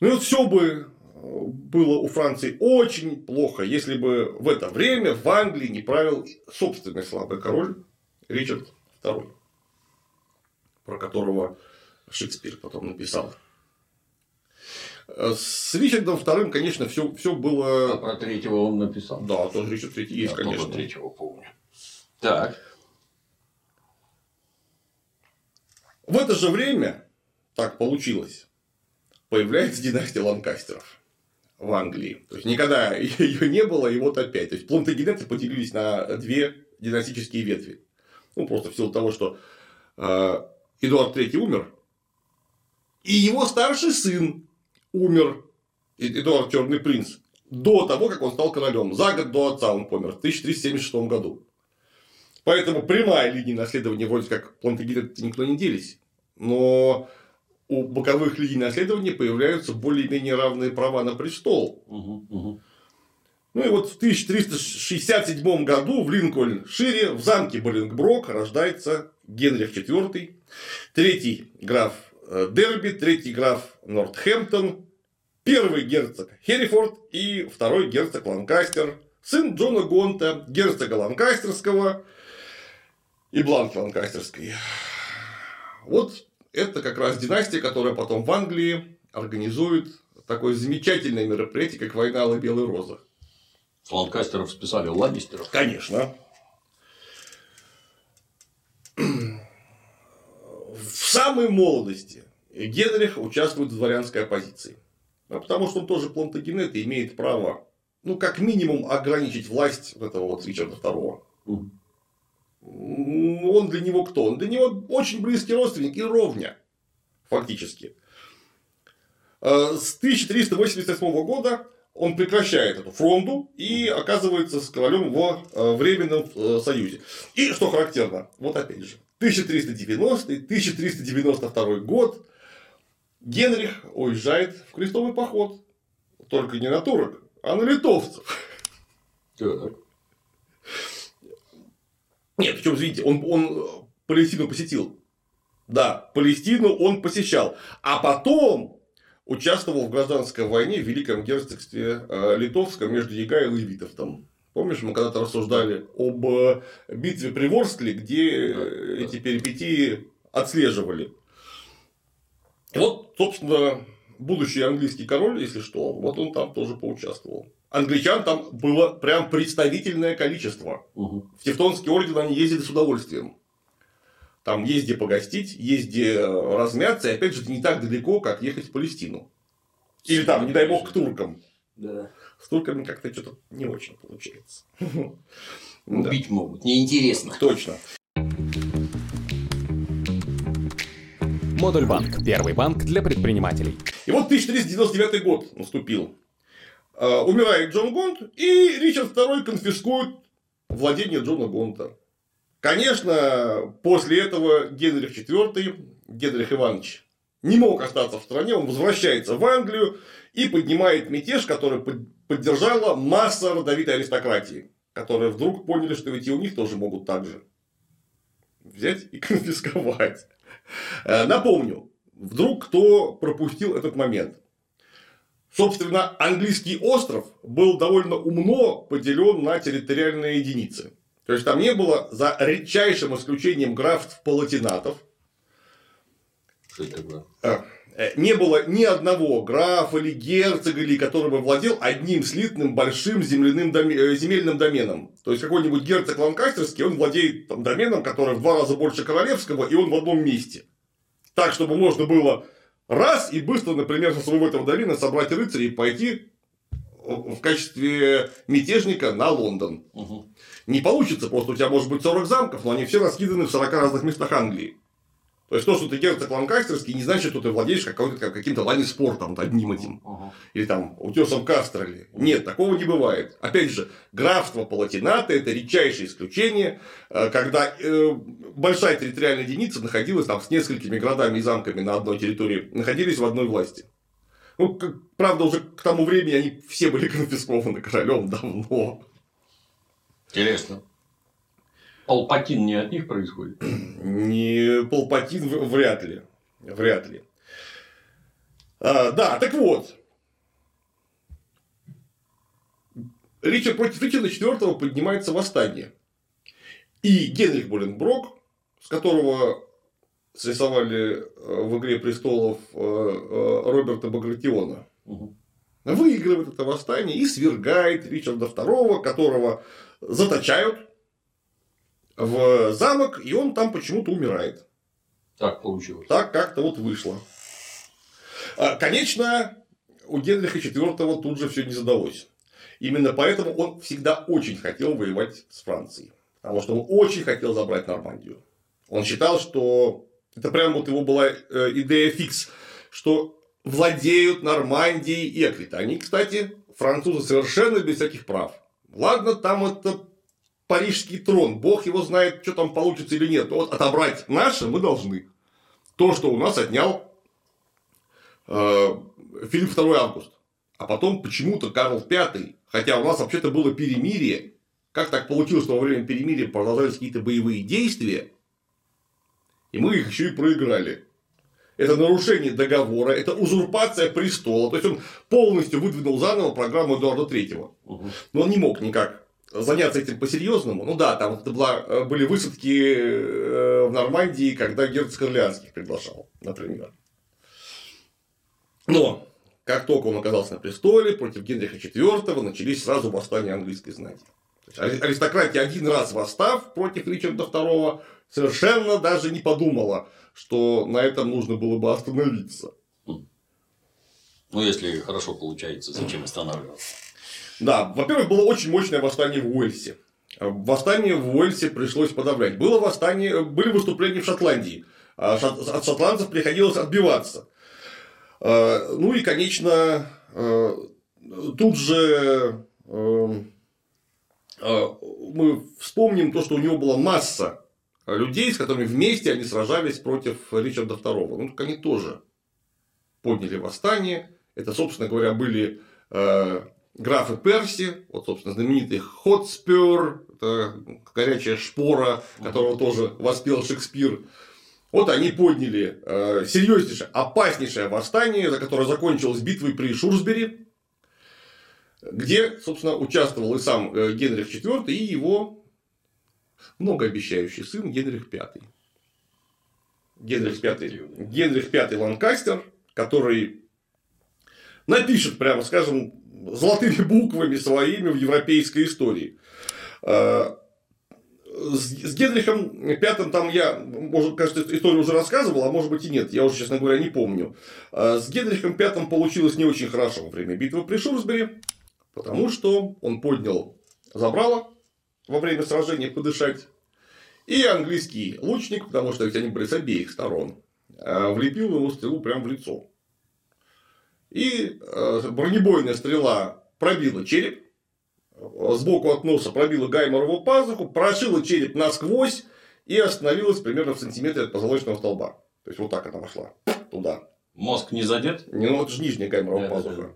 Ну и вот все бы было у Франции очень плохо, если бы в это время в Англии не правил собственный слабый король Ричард II, про которого Шекспир потом написал. Э, С Ричардом II, конечно, все, все А было... про третьего он написал. Да, тоже Ричард III есть, Я конечно. третьего помню. Так. В это же время, так получилось, появляется династия Ланкастеров в Англии. То есть никогда ее не было, и вот опять. То есть плантагенеты поделились на две династические ветви. Ну, просто в силу того, что э, Эдуард III умер, и его старший сын умер, Эдуард Черный принц, до того, как он стал королем. За год до отца он помер, в 1376 году. Поэтому прямая линия наследования вроде как плантагенеты никто не делись. Но у боковых линий наследования появляются более-менее равные права на престол. Ну и вот в 1367 году в Линкольн-Шире в замке Борингброк рождается Генрих IV, третий граф э, Дерби, третий граф Нортхэмптон, первый герцог Херрифорд и второй герцог Ланкастер, сын Джона Гонта, герцога Ланкастерского и Бланки Ланкастерской. Вот это как раз династия, которая потом в Англии организует такое замечательное мероприятие, как война Алой Белой Розы. С Ланкастеров списали Ланнистеров. Конечно. В самой молодости Генрих участвует в дворянской оппозиции. А потому что он тоже плантагенет и имеет право, ну, как минимум, ограничить власть вот этого вот Ричарда II. Он для него кто? Он для него очень близкий родственник и ровня, фактически. Э, С 1388 года он прекращает эту фронду и оказывается с королем в э, временном э, союзе. И что характерно, вот опять же, 1390-1392 год Генрих уезжает в крестовый поход. Только не на турок, а на литовцев. Так. Нет, причем, извините, он, он Палестину посетил. Да, Палестину он посещал. А потом участвовал в гражданской войне в Великом герцогстве э, Литовском между Яга и Левитовтом. Помнишь, мы когда-то рассуждали об э, битве при Ворскле, где э, Да, да. эти перипетии отслеживали. Вот, собственно, будущий английский король, если что, вот он там тоже поучаствовал. Англичан там было прям представительное количество. Угу. В Тевтонский орден они ездили с удовольствием. Там езди погостить, езди э, размяться, и опять же, это не так далеко, как ехать в Палестину. Или там, не дай бог, к туркам. Да. С турками как-то что-то не очень получается. Да, Убить могут. Неинтересно. точно. Модуль банк. Первый банк для предпринимателей. И вот 1399 год наступил. Э, Умирает Джон Гонт, и Ричард II конфискует владение Джона Гонта. Конечно, после этого Генрих IV, Генрих Иванович, не мог остаться в стране, он возвращается в Англию и поднимает мятеж, который под- поддержала масса родовитой аристократии, которые вдруг поняли, что ведь и у них тоже могут так же взять и конфисковать. Э, Напомню, вдруг кто пропустил этот момент. Собственно, английский остров был довольно умно поделен на территориальные единицы. То есть там не было, за редчайшим исключением графств палатинатов, э, э, не было ни одного графа или герцога, или который бы владел одним слитным большим земляным доме- э, земельным доменом. То есть какой-нибудь герцог Ланкастерский, он владеет там, доменом, который в два раза больше королевского, и он в одном месте. Так, чтобы можно было раз и быстро, например, со своего этого домена собрать рыцарей и пойти в качестве мятежника на Лондон. Угу. Не получится, просто у тебя может быть 40 замков, но они все раскиданы в 40 разных местах Англии. То есть, то, что ты герцог Ланкастерский, не значит, что ты владеешь каким-то ланниспортом одним этим. Или там утесом Кастерли. Нет, такого не бывает. Опять же, графство Палатината – это редчайшее исключение, э, когда э, большая территориальная единица находилась там с несколькими городами и замками на одной территории, находились в одной власти. Ну, как- правда, уже к тому времени они все были конфискованы королем давно. Интересно. Палпатин не от них происходит? Не Палпатин в- вряд ли. Вряд ли. А, да, так вот. Ричард против Ричарда IV поднимается восстание. И Генрих Боленброк, с которого срисовали э, в «Игре престолов» э, э, Роберта Багратиона, Угу. выигрывает это восстание и свергает Ричарда II, которого заточают в замок, и он там почему-то умирает. Так получилось. Так как-то вот вышло. А, Конечно, у Генриха IV тут же все не задалось. Именно поэтому он всегда очень хотел воевать с Францией. Потому что он очень хотел забрать Нормандию. Он считал, что это прям вот его была э, идея фикс, что владеют Нормандией и Аквитанией. Кстати, французы совершенно без всяких прав. Ладно, там это парижский трон. Бог его знает, что там получится или нет. Но вот отобрать наше мы должны. То, что у нас отнял э, Филипп II Август. А потом почему-то Карл V. Хотя у нас вообще-то было перемирие. Как так получилось, что во время перемирия продолжались какие-то боевые действия, и мы их еще и проиграли. Это нарушение договора, это узурпация престола. То есть он полностью выдвинул заново программу Эдуарда III. Но он не мог никак заняться этим по-серьезному. Ну да, там это была, э, были высадки э, в Нормандии, когда герцог Орлеанских приглашал, например. Но как только он оказался на престоле, против Генриха IV начались сразу восстания английской знати. Аристократия один раз восстав против Ричарда II, совершенно даже не подумала, что на этом нужно было бы остановиться. Ну, если хорошо получается, зачем останавливаться? Да, во-первых, было очень мощное восстание в Уэльсе. Восстание в Уэльсе пришлось подавлять. Было восстание, были выступления в Шотландии. А От шотландцев приходилось отбиваться. Э, Ну и, конечно, э, тут же э, э, мы вспомним то, что у него была масса людей, с которыми вместе они сражались против Ричарда II. Ну, так они тоже подняли восстание. Это, собственно говоря, были э, графы Перси, вот, собственно, знаменитый Хотспер, это горячая шпора, которого тоже воспел Шекспир. Вот они подняли э, серьезнейшее, опаснейшее восстание, за которое закончилось битвой при Шурсбери, где, собственно, участвовал и сам э, Генрих IV, и его многообещающий сын Генрих V. Генрих V, Генрих V Ланкастер, который напишет, прямо скажем, золотыми буквами своими в европейской истории. А, с Генрихом Пятым там я, может, кажется, историю уже рассказывал, а может быть и нет, я уже, честно говоря, не помню. А, с Генрихом Пятым получилось не очень хорошо во время битвы при Шурсбери, потому что он поднял забрало во время сражения подышать, и английский лучник, потому что ведь они были с обеих сторон, а, влепил ему стрелу прямо в лицо. И бронебойная стрела пробила череп, сбоку от носа пробила гайморову пазуху, прошила череп насквозь и остановилась примерно в сантиметре от позвоночного столба. То есть, вот так она вошла туда. Мозг не задет? Не, ну это же нижняя гайморова да, пазуха. Да, да.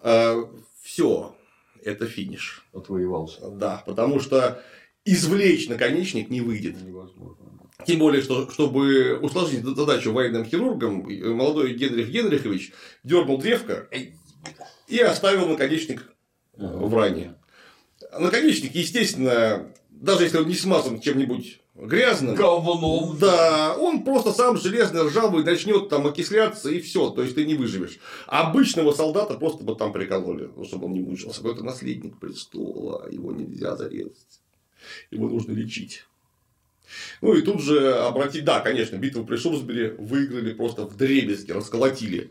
А, все, это финиш. Отвоевался. Да, потому что извлечь наконечник не выйдет. Невозможно. Тем более, что чтобы усложнить задачу военным хирургам, молодой Генрих Генрихович дернул древко и оставил наконечник в ране. Наконечник, естественно, даже если он не смазан чем-нибудь грязным, говном, да, он просто сам железный ржавый начнет там окисляться и все, то есть ты не выживешь. Обычного солдата просто бы там прикололи, ну, чтобы он не мучился. Это наследник престола, его нельзя зарезать, его нужно лечить. Ну и тут же обратить, да, конечно, битву при Шурсбери выиграли просто в дребезги, расколотили.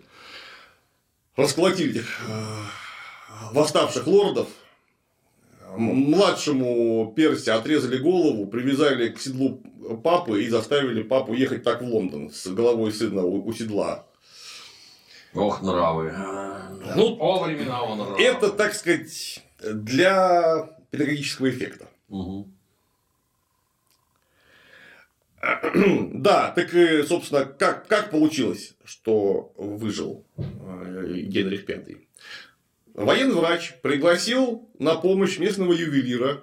Расколотили этих восставших лордов, младшему Перси отрезали голову, привязали к седлу папы и заставили папу ехать так в Лондон с головой сына у седла. Ох, нравы. Ну, О, времена он нравы. Это, так сказать, для педагогического эффекта. Угу. Да, так, собственно, как, как получилось, что выжил э, Генрих V? Военный врач пригласил на помощь местного ювелира.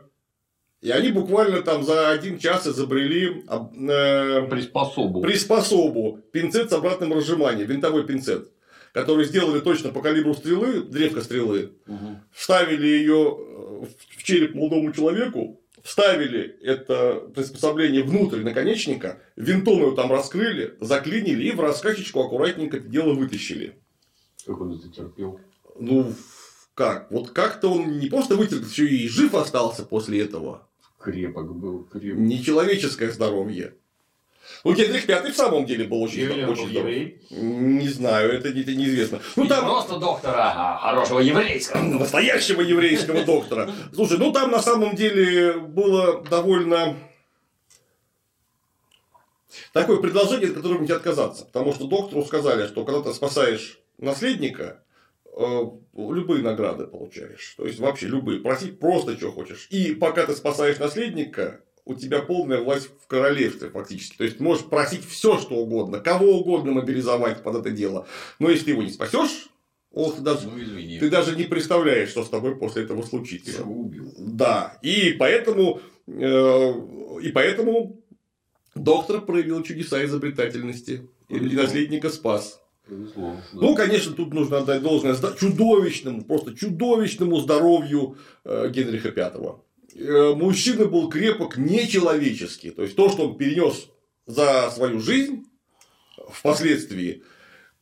И они буквально там за один час изобрели э, приспособу. приспособу, пинцет с обратным разжиманием, винтовой пинцет, который сделали точно по калибру стрелы, древка стрелы, угу. вставили ее э, в череп молодому человеку, вставили это приспособление внутрь наконечника, винтом его там раскрыли, заклинили и в раскачечку аккуратненько это дело вытащили. Как он это терпел? Ну, как? Вот как-то он не просто вытерпел, еще и жив остался после этого. Крепок был, крепок. Нечеловеческое здоровье. Ну, Генрих Пятый в самом деле был очень, Ювелир очень был еврей? Не знаю, это, это неизвестно. Ну, там... просто доктора, а хорошего еврейского. Настоящего еврейского доктора. Слушай, ну там на самом деле было довольно такое предложение, от которого нельзя отказаться. Потому что доктору сказали, что когда ты спасаешь наследника, Э, любые награды получаешь. То есть вообще любые. Просить просто что хочешь. И пока ты спасаешь наследника, у тебя полная власть в королевстве фактически. То есть можешь просить все, что угодно, кого угодно мобилизовать под это дело. Но если ты его не спасешь, Ох, даже, ну, ты даже не представляешь, что с тобой после этого случится. Ты убил. Да. И поэтому, э, и поэтому доктор проявил чудеса изобретательности. И наследника спас. Повезло. Да. Ну, конечно, тут нужно отдать должное чудовищному, просто чудовищному здоровью э, Генриха V. Э, мужчина был крепок нечеловечески. То есть, то, что он перенес за свою жизнь впоследствии,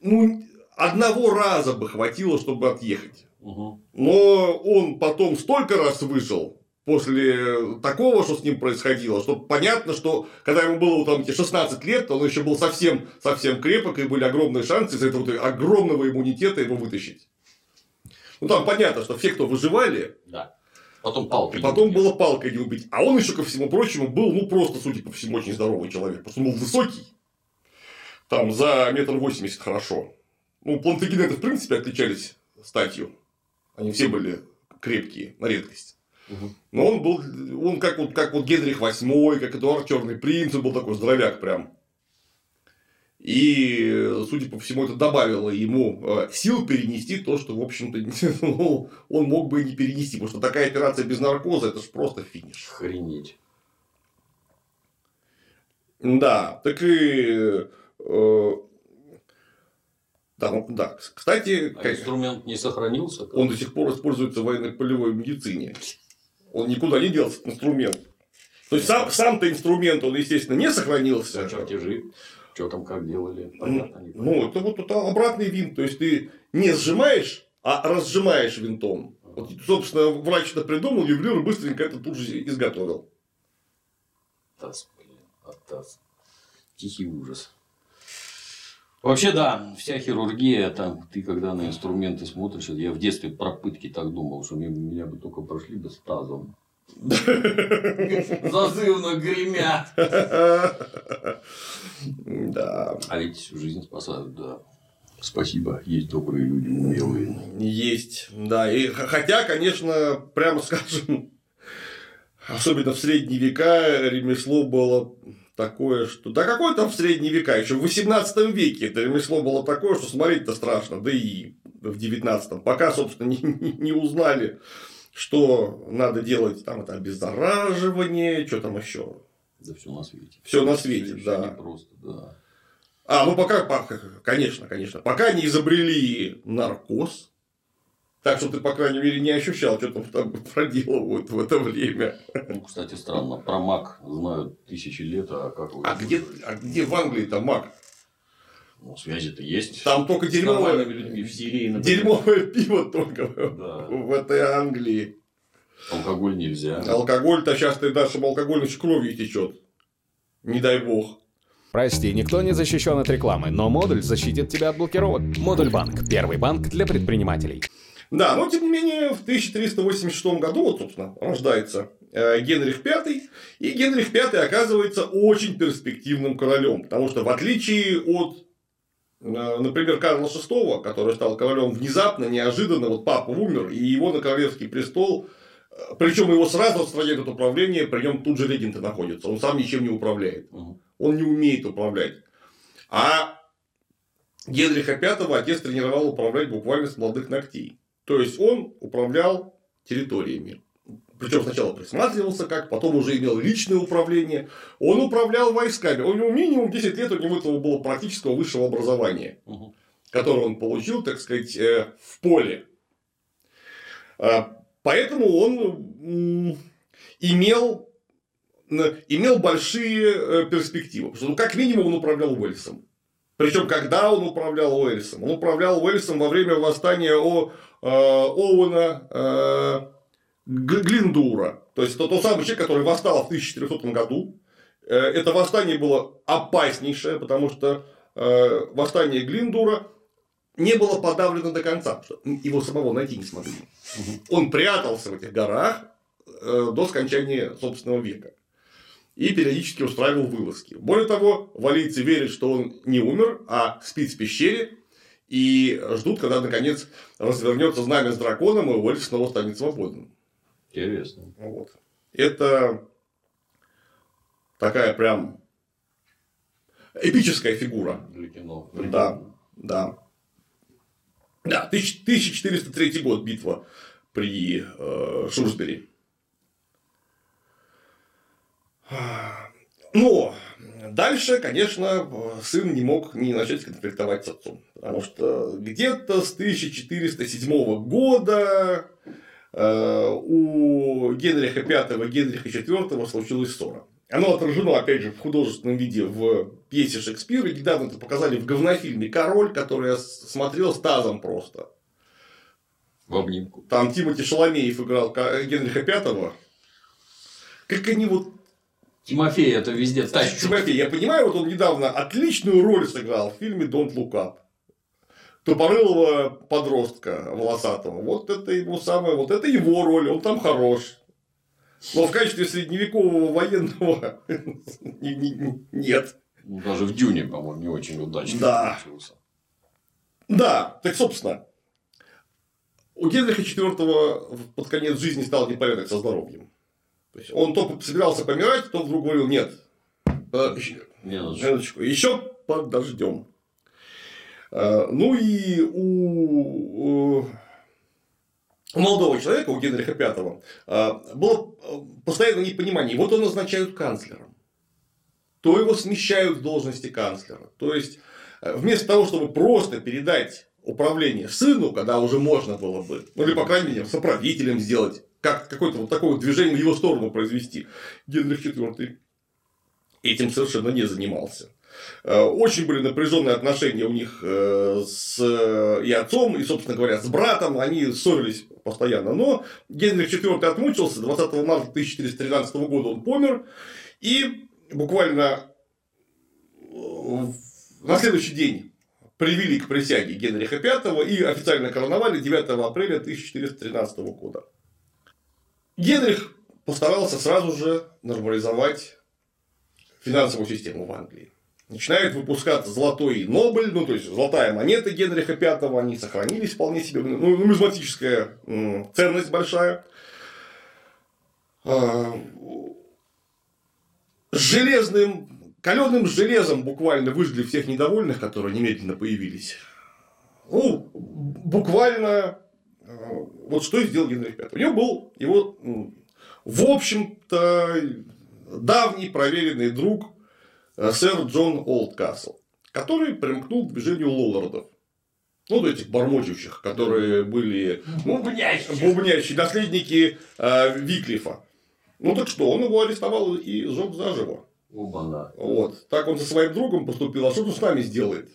ну, одного раза бы хватило, чтобы отъехать. Угу. Но он потом столько раз выжил, после такого, что с ним происходило, что понятно, что когда ему было там, 16 лет, он еще был совсем, совсем крепок, и были огромные шансы из этого огромного иммунитета его вытащить. Ну, там понятно, что все, кто выживали, да. Потом палкой. И потом было палкой не убить. А он еще, ко всему прочему, был, ну, просто, судя по всему, очень здоровый человек. Просто он был высокий. Там за метр восемьдесят хорошо. Ну, плантагенеты, в принципе, отличались статью. Они все были крепкие, на редкость. Но он был, он как вот, как вот Генрих VIII, как Эдуард Черный принц, он был такой здоровяк прям. И, судя по всему, это добавило ему э, сил перенести то, что, в общем-то, ну, он мог бы и не перенести. Потому что такая операция без наркоза это же просто финиш. Охренеть. Да, так и э, да, да. Кстати, а инструмент не сохранился? Он до сих пор используется в военно-полевой медицине. Он никуда не делся, инструмент. То есть сам, сам-то инструмент, он, естественно, не сохранился. Все чертежи, что там как делали, понятно, не Ну, это вот это обратный винт. То есть ты не сжимаешь, а разжимаешь винтом. Вот, собственно, врач это придумал, ювелир быстренько это тут же изготовил. Атас, блин, атас. Тихий ужас. Вообще, да, вся хирургия, там, ты когда на инструменты смотришь, я в детстве про пытки так думал, что меня, меня бы только прошли бы с тазом. Зазывно гремят. Да. А ведь жизнь спасают, да. Спасибо, есть добрые люди, умелые. Есть, да. И, хотя, конечно, прямо скажем, особенно в средние века ремесло было такое, что... Да какое там в средние века? Еще в 18 веке это ремесло было такое, что смотреть-то страшно. Да и в 19 Пока, собственно, не, не- не узнали, что надо делать. Там это обеззараживание, что там еще. Да все на свете. Всё на свете, да. непросто, да. А, ну пока, конечно, конечно. Пока не изобрели наркоз. Так что ты, по крайней мере, не ощущал, что там, там проделывают в это время. Ну, кстати, странно. Про мак знают тысячи лет, а как вы... А где, а где в Англии-то маг? Ну, связи-то есть. Там только дерьмовое, людьми в Сирии, например. дерьмовое пиво только Да. в этой Англии. Алкоголь нельзя. Алкоголь-то сейчас ты дашь, им алкоголь значит, кровью течет. Не дай бог. Прости, никто не защищен от рекламы, но модуль защитит тебя от блокировок. Модуль банк. Первый банк для предпринимателей. Да, но тем не менее, в 1386 году, вот, собственно, рождается э, Генрих V, и Генрих V оказывается очень перспективным королем, потому что в отличие от, например, Карла VI, который стал королем внезапно, неожиданно, вот папа умер, и его на королевский престол, э, причем его сразу отстраняют от управления, при нем тут же регенты находятся, он сам ничем не управляет, он не умеет управлять. А Генриха V отец тренировал управлять буквально с молодых ногтей. То есть он управлял территориями. Причем сначала присматривался как, потом уже имел личное управление. Он управлял войсками. У него минимум 10 лет у него этого было практического высшего образования, которое он получил, так сказать, э, в поле. А, Поэтому он имел, имел большие э, перспективы. Потому что, ну, как минимум, он управлял Уэльсом. Причем, когда он управлял Уэльсом? Он управлял Уэльсом во время восстания О, э, Оуэна э, Глиндура. То есть, это тот самый человек, который восстал в 1400 году. Э, Это восстание было опаснейшее, потому что э, восстание Глиндура не было подавлено до конца, его самого найти не смогли. Он прятался в этих горах э, до скончания собственного века и периодически устраивал вылазки. Более того, валийцы верят, что он не умер, а спит в пещере и ждут, когда наконец развернется знамя с драконом, и Уэльс снова станет свободным. Интересно. Вот. Это такая прям эпическая фигура. Для кино. Да, да. Да, 1000 1403 год битва при э, Шурсбери. Но дальше, конечно, сын не мог не начать конфликтовать с отцом. Потому что где-то с 1407 года у Генриха V Генриха IV случилась ссора. Оно отражено, опять же, в художественном виде в пьесе Шекспира. Недавно это показали в говнофильме «Король», который я смотрел с тазом просто. В обнимку. Там Тимоти Шаламеев играл Ка- Генриха V. Как они вот... Тимофей это везде тащит. Тимофей, я понимаю, вот он недавно отличную роль сыграл в фильме «Don't Look Up». Тупорылого подростка волосатого. Вот это его самое, вот это его роль, он там хорош. Но в качестве средневекового военного не- не- не- нет. Ну, Даже в Дюне, по-моему, не очень удачно Да. получился. Да, так собственно, у Генриха IV под конец жизни стал непорядок со здоровьем. То есть он то собирался помирать, то вдруг говорил, нет, минуточку, еще подождем. Э, Ну и у, у молодого человека, у Генриха V, э, было э, постоянное непонимание. Вот он назначают канцлером. То его смещают с должности канцлера. То есть, э, вместо того, чтобы просто передать управление сыну, когда уже можно было бы, ну или, по крайней мере, соправителем сделать, как какое-то вот такое вот движение в его сторону произвести. Генрих IV этим совершенно не занимался. Э, очень были напряженные отношения у них э, с и отцом, и, собственно говоря, с братом. Они ссорились постоянно. Но Генрих IV отмучился. 20 марта 1413 года он помер. И буквально на следующий день привели к присяге Генриха V и официально короновали 9 апреля 1413 года. Генрих постарался сразу же нормализовать финансовую систему в Англии. Начинает выпускаться золотой Нобель, ну, то есть, золотая монета Генриха V, они сохранились вполне себе, ну, нумизматическая ценность большая. А, железным, каленым железом буквально выжгли всех недовольных, которые немедленно появились. Ну, буквально, а, вот что сделал Генрих V. У него был его, в общем-то, давний проверенный друг сэр Джон Олдкасл, который примкнул к движению лоллардов. Ну, вот этих бормочущих, которые были бубнящие. бубнящие наследники э, Виклифа. Ну так что, он его арестовал и сжег заживо. Оба-на. Вот. Так он со своим другом поступил. А что он с нами сделает?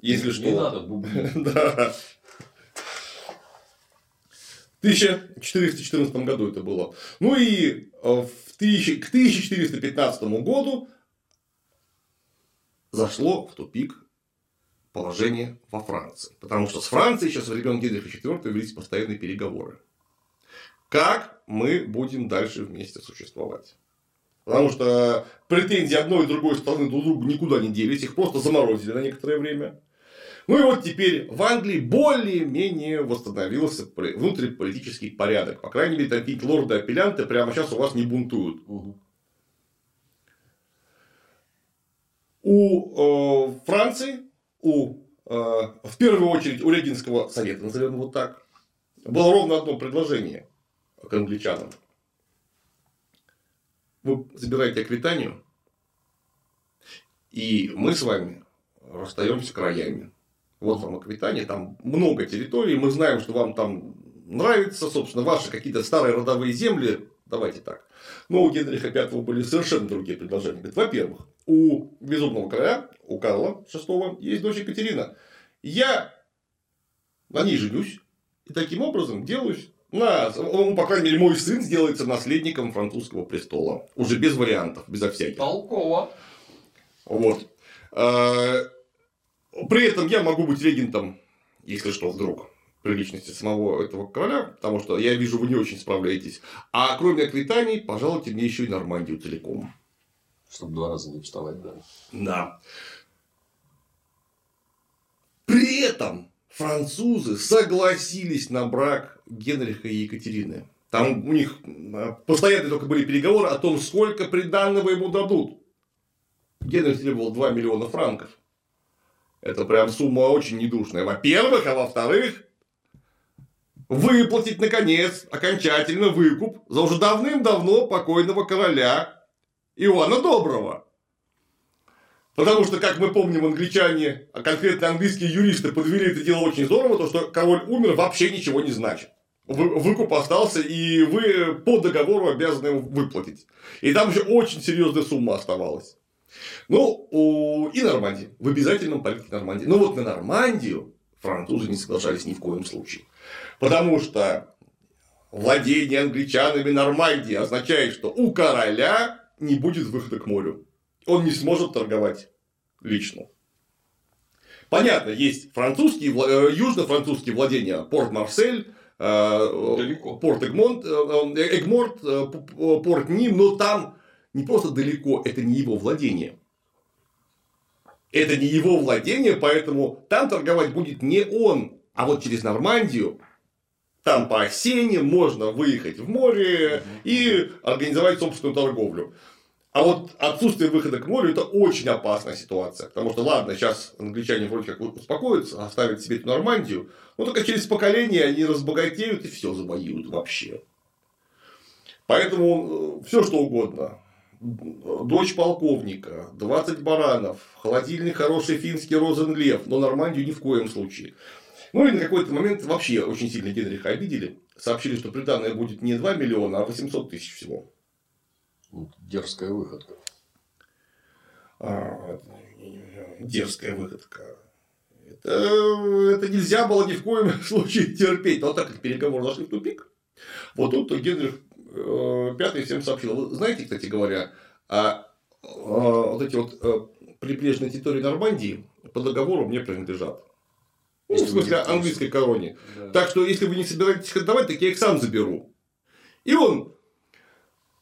Если не что. Не надо бубнить. да. В 1414 году это было. Ну и э, в 1000, к 1415 году зашло в тупик положение во Франции. Потому что с Францией сейчас в времен Генриха IV велись постоянные переговоры. Как мы будем дальше вместе существовать? Потому что претензии одной и другой стороны друг другу никуда не делись, их просто заморозили на некоторое время. Ну и вот теперь в Англии более-менее восстановился внутриполитический порядок. По крайней мере, такие лорды-апеллянты прямо сейчас у вас не бунтуют. Угу. У э, Франции, у, э, в первую очередь у Регинского совета, назовем его так, было ровно одно предложение к англичанам. Вы забираете Аквитанию, и мы с вами расстаемся краями. Вот вам Аквитания, там много территорий, мы знаем, что вам там нравится, собственно, ваши какие-то старые родовые земли, давайте так. Но у Генриха V были совершенно другие предложения. Во-первых, у безумного короля, у Карла VI, есть дочь Екатерина. Я на ней женюсь, и таким образом делаюсь на, ну, по крайней мере, мой сын сделается наследником французского престола. Уже без вариантов, безо всяких. Толково. Вот. А, при этом я могу быть регентом, если что, вдруг при личности самого этого короля, потому что я вижу, вы не очень справляетесь. А кроме Аквитании, пожалуйте мне еще и Нормандию целиком. Чтобы два раза не вставать, да. Да. При этом французы согласились на брак Генриха и Екатерины. Там у них а, постоянно только были переговоры о том, сколько приданного ему дадут. Генрих требовал 2 миллиона франков. Это прям сумма очень недушная. Во-первых, а во-вторых, выплатить, наконец, окончательно выкуп за уже давным-давно покойного короля Иоанна Доброго. Потому что, как мы помним, англичане, а конкретно английские юристы подвели это дело очень здорово, то, что король умер, вообще ничего не значит. Вы, выкуп остался, и вы по договору обязаны его выплатить. И там еще очень серьезная сумма оставалась. Ну, и Нормандия. В обязательном порядке Нормандии. Но вот на Нормандию французы не соглашались ни в коем случае. Потому что владение англичанами Нормандии означает, что у короля не будет выхода к морю. Он не сможет торговать лично. Понятно, есть французские, э, южно-французские владения, порт Марсель, э, далеко. порт Эгмонт, э, Эгморт, порт Ним, но там не просто далеко, это не его владение. Это не его владение, поэтому там торговать будет не он, а вот через Нормандию там по осени можно выехать в море и организовать собственную торговлю. А вот отсутствие выхода к морю – это очень опасная ситуация. Потому что, ладно, сейчас англичане вроде как успокоятся, оставят себе эту Нормандию, но только через поколение они разбогатеют и все завоюют вообще. Поэтому э, все что угодно. Дочь полковника, 20 баранов, холодильный хороший финский розенлев, но Нормандию ни в коем случае. Ну и на какой-то момент вообще очень сильно Генриха обидели. Сообщили, что приданное будет не 2 миллиона, а 800 тысяч всего. Вот Дерзкая выходка. А, дерзкая выходка. Это, это нельзя было ни в коем случае терпеть. Но так как переговоры зашли в тупик, вот тут Генрих Пятый всем сообщил. Вы знаете, кстати говоря, а, а, вот эти вот а, прибрежные территории Нормандии по договору мне принадлежат. Ну, в смысле, английской короне. Да. Так что, если вы не собираетесь их отдавать, так я их сам заберу. И он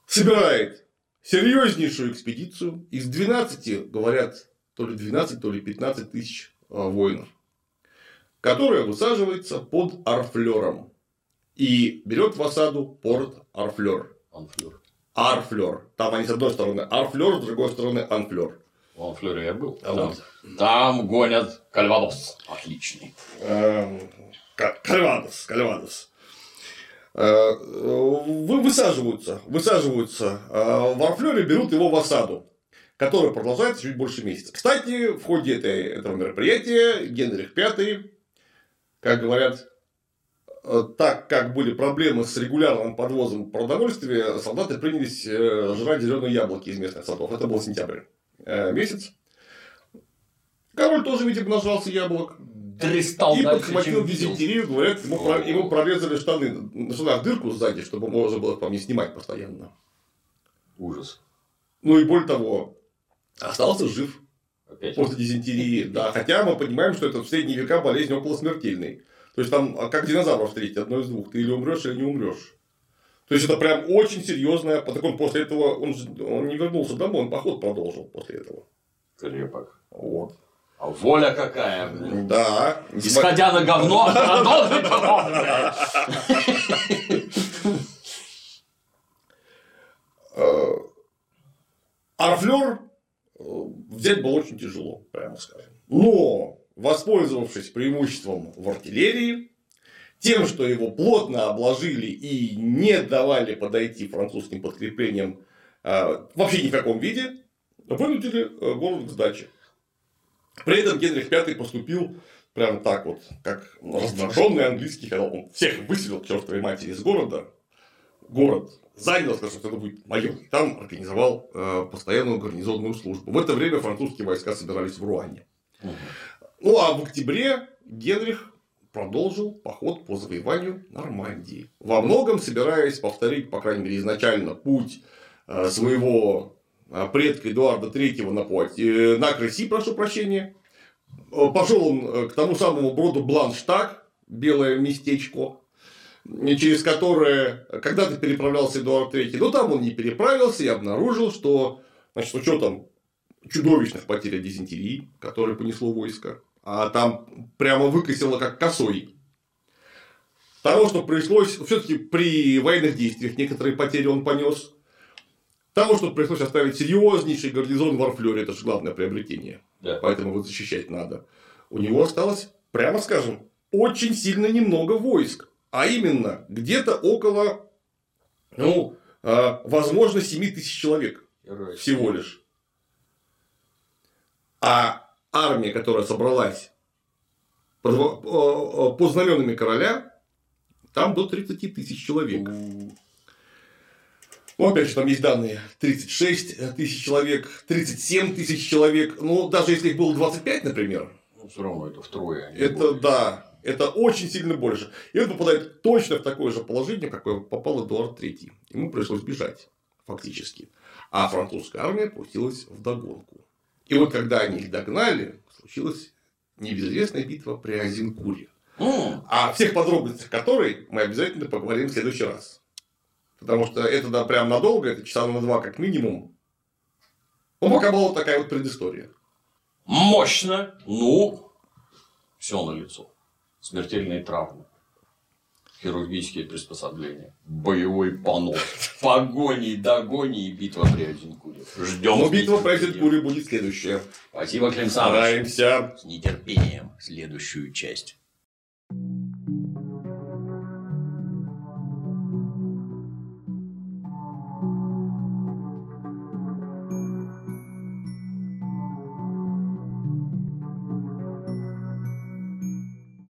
собирает серьезнейшую экспедицию из 12, говорят, то ли 12, то ли 15 тысяч а, воинов, которая высаживается под Арфлером и берет в осаду порт Арфлер. Анфлер. Арфлер. Там они с одной стороны Арфлер, с другой стороны Анфлер. В Анфлере я был. А там, вот. там гонят кальвадос. Отличный. Эм, Ка- Кальвадос, Кальвадос. Э, Вы высаживаются, высаживаются э, в Арфлере, берут его в осаду, которая продолжается чуть больше месяца. Кстати, в ходе этой, этого мероприятия Генрих V, как говорят, так как были проблемы с регулярным подвозом продовольствия, солдаты принялись э, жрать зеленые яблоки из местных садов. Это был сентябрь э, месяц. Король тоже, видимо, нажрался яблок. Дристал И подхватил дизентерию, говорят, ему, ему прорезали штаны, на штанах дырку сзади, чтобы можно было по мне снимать постоянно. Ужас. Ну и более того, остался жив Опять. после дизентерии, да, хотя мы понимаем, что это в средние века болезнь около смертельной. То есть там, а как динозавров встретить, одно из двух, ты или умрешь, или не умрешь. То есть это прям очень серьезное. Так он после этого он, он не вернулся домой, он поход продолжил после этого. Крепок. Вот. А воля какая, блин. Да. Исходя на говно, продолжить поход, блядь. Э, Арфлер э, взять было очень тяжело, прямо скажем. Но, воспользовавшись преимуществом в артиллерии, тем, что его плотно обложили и не давали подойти французским подкреплениям э, вообще ни в каком виде, вынудили э, город к сдаче. При этом Генрих V поступил прям так вот, как раздраженный английский, когда он всех выселил к чертовой матери из города, город занял, сказал, что это будет мое. И там организовал э, постоянную гарнизонную службу. В это время французские войска собирались в Руане. Мгм. Ну а в октябре Генрих продолжил поход по завоеванию Нормандии. Во многом собираясь повторить, по крайней мере, изначально путь э, своего э, предка Эдуарда III на, Пуати- э, на Креси, прошу прощения. Пошел он к тому самому броду Бланштаг, белое местечко, через которое когда-то переправлялся Эдуард III. Но там он не переправился и обнаружил, что значит, с учетом чудовищных потерь от дизентерии, которые понесло войско, а там прямо выкосило как косой. Того, что пришлось, все-таки при военных действиях некоторые потери он понес. Того, что пришлось оставить серьезнейший гарнизон в Арфлере, это же главное приобретение. Да. Поэтому его защищать надо. У него осталось, прямо скажем, очень сильно немного войск. А именно, где-то около, ну, а, возможно, 7 тысяч человек всего лишь. А армия, которая собралась под, под знаменами короля, там до 30 тысяч человек. Ну, опять же, там есть данные 36 тысяч человек, 37 тысяч человек. Ну, даже если их было 25, например, Ну, все равно это втрое. это более. да, это очень сильно больше. И он попадает точно в такое же положение, в какое попал Эдуард III. Ему пришлось бежать, фактически. А французская армия пустилась в догонку. И вот когда они их догнали, случилась небезызвестная битва при Азинкуре. М, О всех подробностях которой мы обязательно поговорим в следующий раз. Потому что это да, прям надолго, это часа на два как минимум. Ну, пока была вот такая вот предыстория. Мощно. Ну, все на лицо. Смертельные травмы. Хирургические приспособления. Боевой понос. Погони, догони и битва при Азинкуре. Ждем. Но битва при Азинкуре будет следующая. Спасибо, Клим. Стараемся. С нетерпением следующую часть.